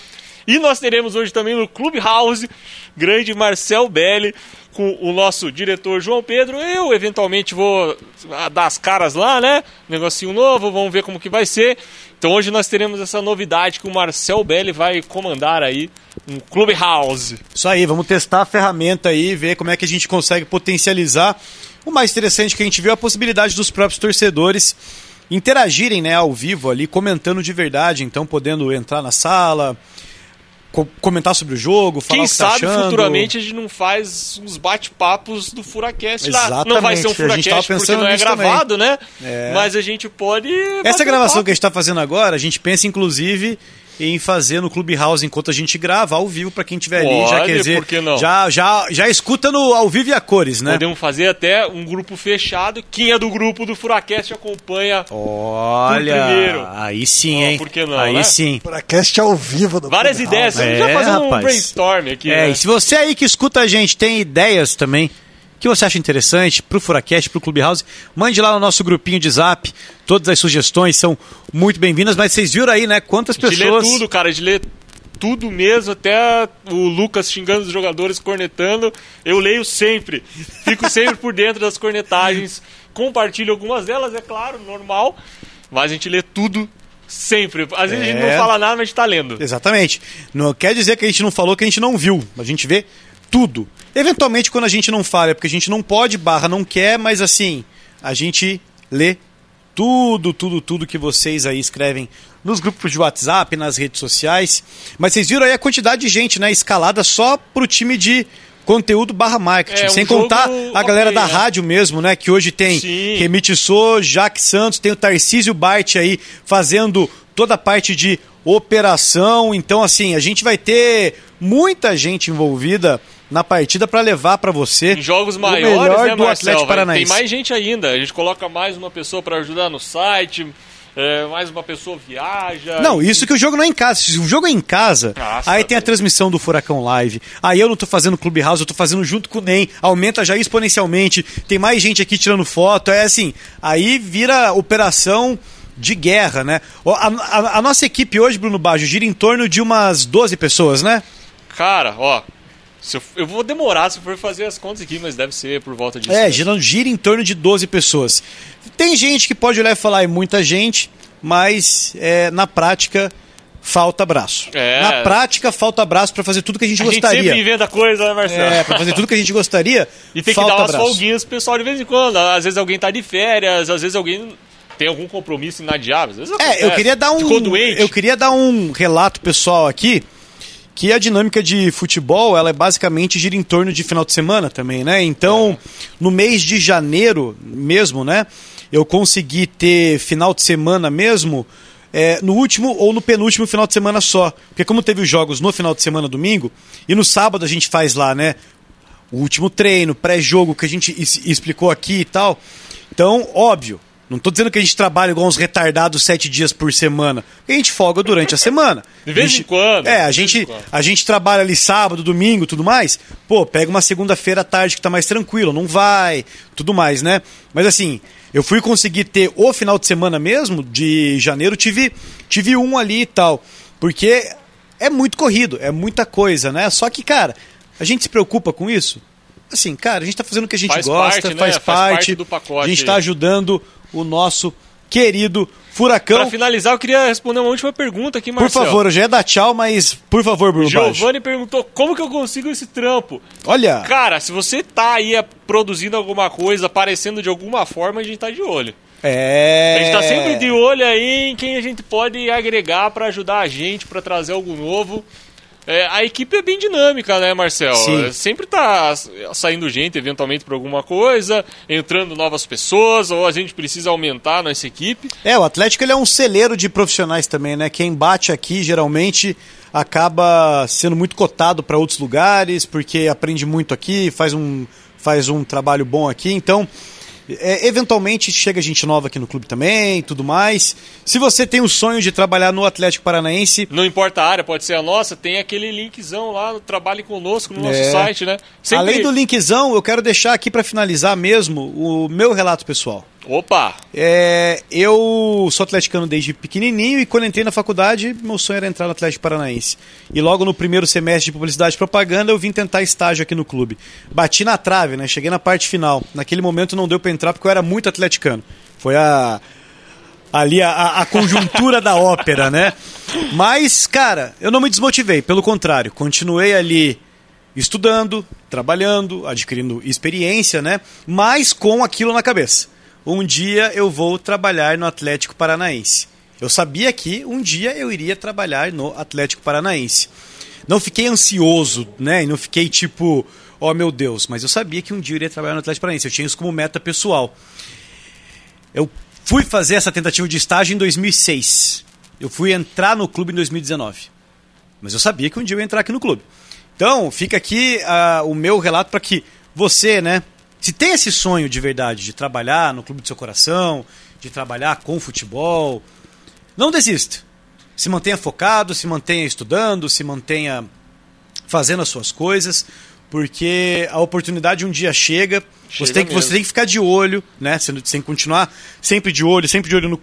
E nós teremos hoje também no Clubhouse, grande Marcel Belli, com o nosso diretor João Pedro. Eu, eventualmente, vou ah, dar as caras lá, né? Negocinho novo, vamos ver como que vai ser. Então hoje nós teremos essa novidade que o Marcel Belli vai comandar aí um Clubhouse. Isso aí, vamos testar a ferramenta aí, ver como é que a gente consegue potencializar. O mais interessante que a gente viu é a possibilidade dos próprios torcedores interagirem né, ao vivo ali, comentando de verdade, então podendo entrar na sala, co- comentar sobre o jogo, falar Quem o que tá sabe achando. futuramente a gente não faz uns bate-papos do Furacast lá. Não vai ser um Exatamente, Furacast porque não é gravado, né? É. Mas a gente pode. Essa um gravação papo. que a gente está fazendo agora, a gente pensa inclusive em fazer no Clubhouse enquanto a gente grava ao vivo para quem estiver ali, já quer dizer, que não? já já já escuta no ao vivo e a cores, né? Podemos fazer até um grupo fechado. Quem é do grupo do Furacast acompanha. Olha, primeiro. aí sim, hein? por que não, aí né? sim. Podcast ao vivo. No Várias Clubhouse. ideias. É, já fazer um rapaz. brainstorm aqui. É, né? e se você aí que escuta a gente tem ideias também que você acha interessante pro Furacast, pro Clubhouse, mande lá no nosso grupinho de Zap. Todas as sugestões são muito bem-vindas, mas vocês viram aí, né, quantas De ler pessoas tudo, cara, de ler tudo mesmo, até o Lucas xingando os jogadores, cornetando. Eu leio sempre. Fico sempre por dentro das cornetagens. Compartilho algumas delas, é claro, normal. Mas a gente lê tudo sempre. Às vezes a gente É. não fala nada, mas a gente tá lendo. Exatamente. Não quer dizer que a gente não falou que a gente não viu. A gente vê tudo. Eventualmente, quando a gente não fala, é porque a gente não pode, barra não quer, mas assim, a gente lê tudo, tudo, tudo que vocês aí escrevem nos grupos de WhatsApp, nas redes sociais. Mas vocês viram aí a quantidade de gente, né, escalada só pro time de conteúdo barra marketing. É, um Sem contar a galera ok, da né? rádio mesmo, né, que hoje tem Sim. Remite Sô, Jaque Santos, tem o Tarcísio Bart aí fazendo toda a parte de operação. Então, assim, a gente vai ter muita gente envolvida na partida para levar para você Em jogos o maiores, melhor né, do Marcel? Atlético Paranaense. Tem mais gente ainda. A gente coloca mais uma pessoa para ajudar no site. é, mais uma pessoa viaja. Não, isso que o jogo não é em casa. Se o jogo é em casa, Nossa, aí tem a transmissão do Furacão Live. Aí eu não tô fazendo Clubhouse, eu tô fazendo junto com o NEM. Aumenta já exponencialmente. Tem mais gente aqui tirando foto. É assim, aí vira operação de guerra, né? A, a- a nossa equipe hoje, Bruno Baggio, gira em torno de umas 12 pessoas, né? Cara, ó. Se eu, eu vou demorar se for fazer as contas aqui, mas deve ser por volta disso. É, né? gira, em torno de 12 pessoas. Tem gente que pode olhar e falar, é muita gente, mas é, na prática falta braço. É. Na prática falta braço pra fazer tudo que a gente A gente gostaria. sempre inventa coisa, né, Marcelo? É, pra fazer tudo que a gente gostaria, [laughs] E tem que dar umas braço. folguinhas pro pessoal de vez em quando. Às vezes alguém tá de férias, às vezes alguém tem algum compromisso inadiável. Às vezes É, eu acontece. queria dar um eu queria dar um relato pessoal aqui que a dinâmica de futebol, ela é basicamente gira em torno de final de semana também, né? Então, no mês de janeiro mesmo, né, eu consegui ter final de semana mesmo é, no último ou no penúltimo final de semana só. Porque como teve os jogos no final de semana domingo, e no sábado a gente faz lá, né, o último treino, pré-jogo que a gente explicou aqui e tal. Então, óbvio, não tô dizendo que a gente trabalha igual uns retardados sete dias por semana. Porque a gente folga durante a semana. [laughs] De vez gente- em quando, É, a gente, a gente trabalha ali sábado, domingo, tudo mais. Pô, pega uma segunda-feira à tarde que tá mais tranquilo, não vai, tudo mais, né? Mas assim, eu fui conseguir ter o final de semana mesmo, de janeiro, tive, tive um ali e tal. Porque é muito corrido, é muita coisa, né? Só que, cara, a gente se preocupa com isso? Assim, cara, a gente tá fazendo o que a gente Faz gosta, parte, né? faz, Faz parte, parte do pacote. A gente tá ajudando o nosso querido Furacão. Pra finalizar, eu queria responder uma última pergunta aqui, Por Marcelo. favor, eu já ia dar tchau, mas por favor, Bruno. Giovanni perguntou como que eu consigo esse trampo. Olha, Cara, se você tá aí é, produzindo alguma coisa, aparecendo de alguma forma, a gente tá de olho. é... A gente tá sempre de olho aí em quem a gente pode agregar pra ajudar a gente, pra trazer algo novo. É, a equipe é bem dinâmica, né, Marcel? Sim. É, Sempre tá saindo gente, eventualmente, por alguma coisa, entrando novas pessoas, ou a gente precisa aumentar a nossa equipe. É, o Atlético ele é um celeiro de profissionais também, né? Quem bate aqui geralmente acaba sendo muito cotado para outros lugares, porque aprende muito aqui, faz um, faz um trabalho bom aqui. Então, é, eventualmente chega gente nova aqui no clube também, tudo mais. Se você tem o sonho de trabalhar no Atlético Paranaense, Não importa a área, pode ser a nossa, tem aquele linkzão lá, Trabalhe Conosco no nosso É. site, né? Sempre- além do linkzão, eu quero deixar aqui para finalizar mesmo o meu relato pessoal. Opa! É, eu sou atleticano desde pequenininho e quando entrei na faculdade, meu sonho era entrar no Atlético Paranaense. E logo no primeiro semestre de publicidade e propaganda, eu vim tentar estágio aqui no clube. Bati na trave, né? Cheguei na parte final. Naquele momento não deu pra entrar porque eu era muito atleticano. Foi a ali a- a conjuntura da ópera, né? Mas, cara, eu não me desmotivei, pelo contrário, continuei ali estudando, trabalhando, adquirindo experiência, né? Mas com aquilo na cabeça. Um dia eu vou trabalhar no Atlético Paranaense. Eu sabia que um dia eu iria trabalhar no Atlético Paranaense. Não fiquei ansioso, né? E não fiquei tipo, oh meu Deus, mas eu sabia que um dia eu iria trabalhar no Atlético Paranaense. Eu tinha isso como meta pessoal. Eu fui fazer essa tentativa de estágio em 2006. Eu fui entrar no clube em 2019. Mas eu sabia que um dia eu ia entrar aqui no clube. Então, fica aqui ah, o meu relato para que você, né, se tem esse sonho de verdade de trabalhar no clube do seu coração, de trabalhar com futebol, não desista. Se mantenha focado, se mantenha estudando, se mantenha fazendo as suas coisas, porque a oportunidade um dia chega. Chega você, tem que, você tem que ficar de olho, né? Você tem que continuar sempre de olho, sempre de olho no,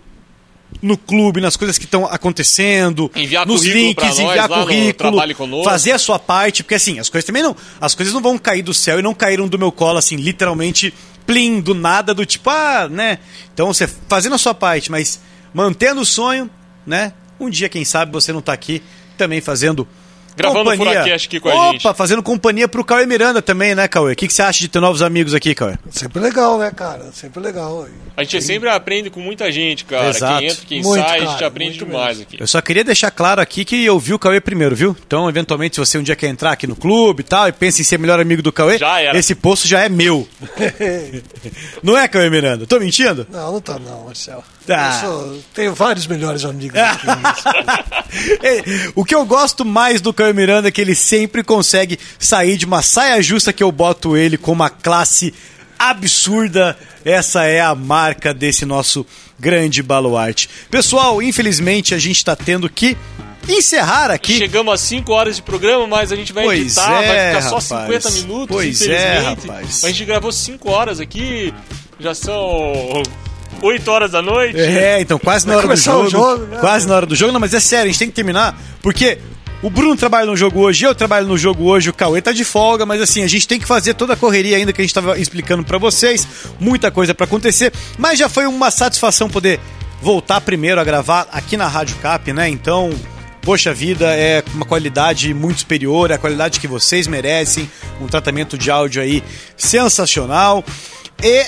no clube, nas coisas que estão acontecendo, Enviar nos links, enviar currículo, fazer a sua parte, porque assim, as coisas também não, as coisas não vão cair do céu e não caíram do meu colo assim, literalmente plim, do nada, do tipo, ah, né? Então você fazendo a sua parte, mas mantendo o sonho, né? Um dia, quem sabe, você não tá aqui também fazendo Gravando o companhia. Furacast aqui com a Opa, gente. fazendo companhia pro Cauê Miranda também, né, Cauê? O que, que você acha de ter novos amigos aqui, Cauê? Sempre legal, né, cara? Sempre legal. A gente sempre aprende com muita gente, cara. Exato. Quem entra, quem Muito, sai, a gente cara, aprende demais mesmo. aqui. Eu só queria deixar claro aqui que eu vi o Cauê primeiro, viu? Então, eventualmente, se você um dia quer entrar aqui no clube e tal, e pensa em ser melhor amigo do Cauê, Já era. esse posto já é meu. [laughs] não é, Cauê Miranda? Tô mentindo? Não, não tá não, Marcelo. Ah. Eu sou- tenho vários melhores amigos aqui. [laughs] É, o que eu gosto mais do Caio Miranda é que ele sempre consegue sair de uma saia justa que eu boto ele com uma classe absurda. Essa é a marca desse nosso grande baluarte. Pessoal, infelizmente a gente está tendo que encerrar aqui. Chegamos a 5 horas de programa, mas a gente vai Pois editar, é, vai ficar só rapaz. 50 minutos, Pois é, infelizmente. rapaz. A gente gravou 5 horas aqui, já são 8 horas da noite. É, então quase na hora do jogo. o jogo, né? Quase na hora do jogo, não, mas é sério, a gente tem que terminar, porque O Bruno trabalha no jogo hoje, eu trabalho no jogo hoje, o Cauê tá de folga, mas assim, a gente tem que fazer toda a correria ainda que a gente tava explicando para vocês, muita coisa para acontecer, mas já foi uma satisfação poder voltar primeiro a gravar aqui na Rádio Cap, né? Então, poxa vida, é uma qualidade muito superior, é a qualidade que vocês merecem, um tratamento de áudio aí sensacional. E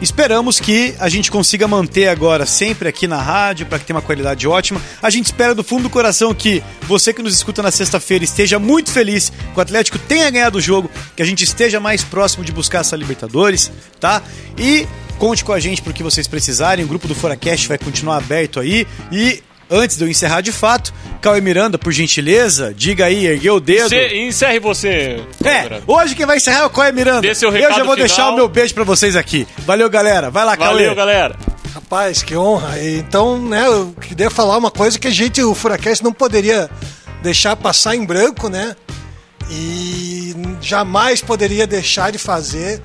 Esperamos que a gente consiga manter agora sempre aqui na rádio para que tenha uma qualidade ótima. A gente espera do fundo do coração que você que nos escuta na sexta-feira esteja muito feliz que o Atlético tenha ganhado o jogo, que a gente esteja mais próximo de buscar essa Libertadores, tá? E conte com a gente pro que vocês precisarem. O grupo do Foracast vai continuar aberto aí e Antes de eu encerrar de fato, Cauê Miranda, por gentileza, diga aí, ergueu o dedo. Se, encerre você. É, hoje quem vai encerrar é o Cauê Miranda. Dê seu eu recado já vou final. deixar o meu beijo pra vocês aqui. Valeu, galera. Vai lá, Valeu, Cauê. galera. Rapaz, que honra. Então, né, eu queria falar uma coisa que a gente, o Furacast, não poderia deixar passar em branco, né? E jamais poderia deixar de fazer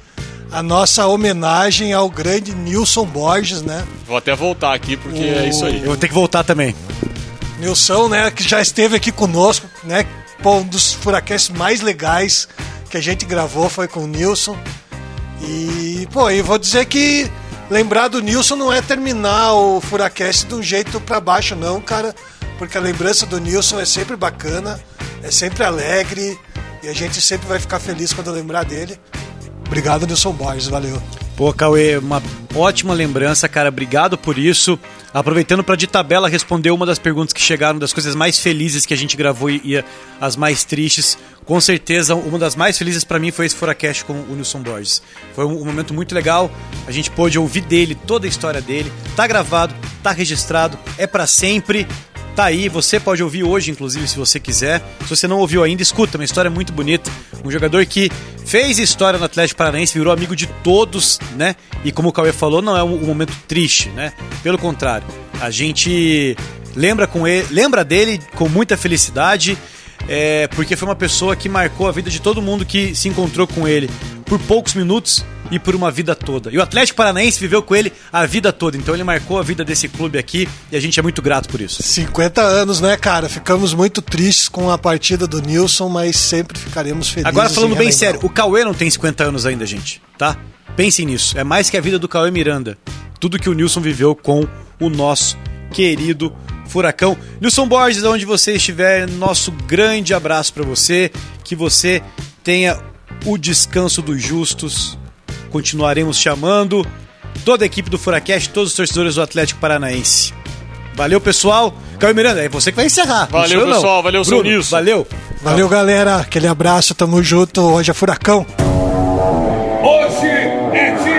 a nossa homenagem ao grande Nilson Borges, né? Vou até voltar aqui porque é isso aí. Eu vou ter que voltar também. Nilson, né, que já esteve aqui conosco, né? Pô, um dos Furacasts mais legais que a gente gravou foi com o Nilson. E, pô, eu vou dizer que lembrar do Nilson não é terminar o Furacast de um jeito pra baixo, não, cara. Porque a lembrança do Nilson é sempre bacana, é sempre alegre e a gente sempre vai ficar feliz quando lembrar dele. Obrigado, Nilson Borges, valeu. Pô, Cauê, uma ótima lembrança, cara. Obrigado por isso. Aproveitando para de tabela responder uma das perguntas que chegaram, das coisas mais felizes que a gente gravou e, as mais tristes. Com certeza, uma das mais felizes para mim foi esse Furacast com o Nilson Borges. Foi um, um momento muito legal. A gente pôde ouvir dele, toda a história dele. Tá gravado, tá registrado, é para sempre. Tá aí, você pode ouvir hoje, inclusive, se você quiser. Se você não ouviu ainda, escuta, uma história muito bonita. Um jogador que fez história no Atlético Paranaense, virou amigo de todos, né? E como o Cauê falou, não é um, momento triste, né? Pelo contrário, a gente lembra com ele, lembra dele com muita felicidade, é, porque foi uma pessoa que marcou a vida de todo mundo que se encontrou com ele por poucos minutos e por uma vida toda. E o Atlético Paranaense viveu com ele a vida toda, então ele marcou a vida desse clube aqui e a gente é muito grato por isso. 50 anos, né, cara? Ficamos muito tristes com a partida do Nilson, mas sempre ficaremos felizes. Agora falando em bem sério, o Cauê não tem 50 anos ainda, gente, tá? Pensem nisso, é mais que a vida do Cauê Miranda. Tudo que o Nilson viveu com o nosso querido Furacão. Nilson Borges, onde você estiver, nosso grande abraço pra você, que você tenha o descanso dos justos. Continuaremos chamando toda a equipe do Furacast, todos os torcedores do Atlético Paranaense. Valeu, pessoal. Cauê Miranda, é você que vai encerrar. Valeu, eu, não. pessoal. Valeu, seu Bruno, Nilson. Valeu. Valeu, galera. Aquele abraço, tamo junto. Hoje é Furacão. Hoje é dia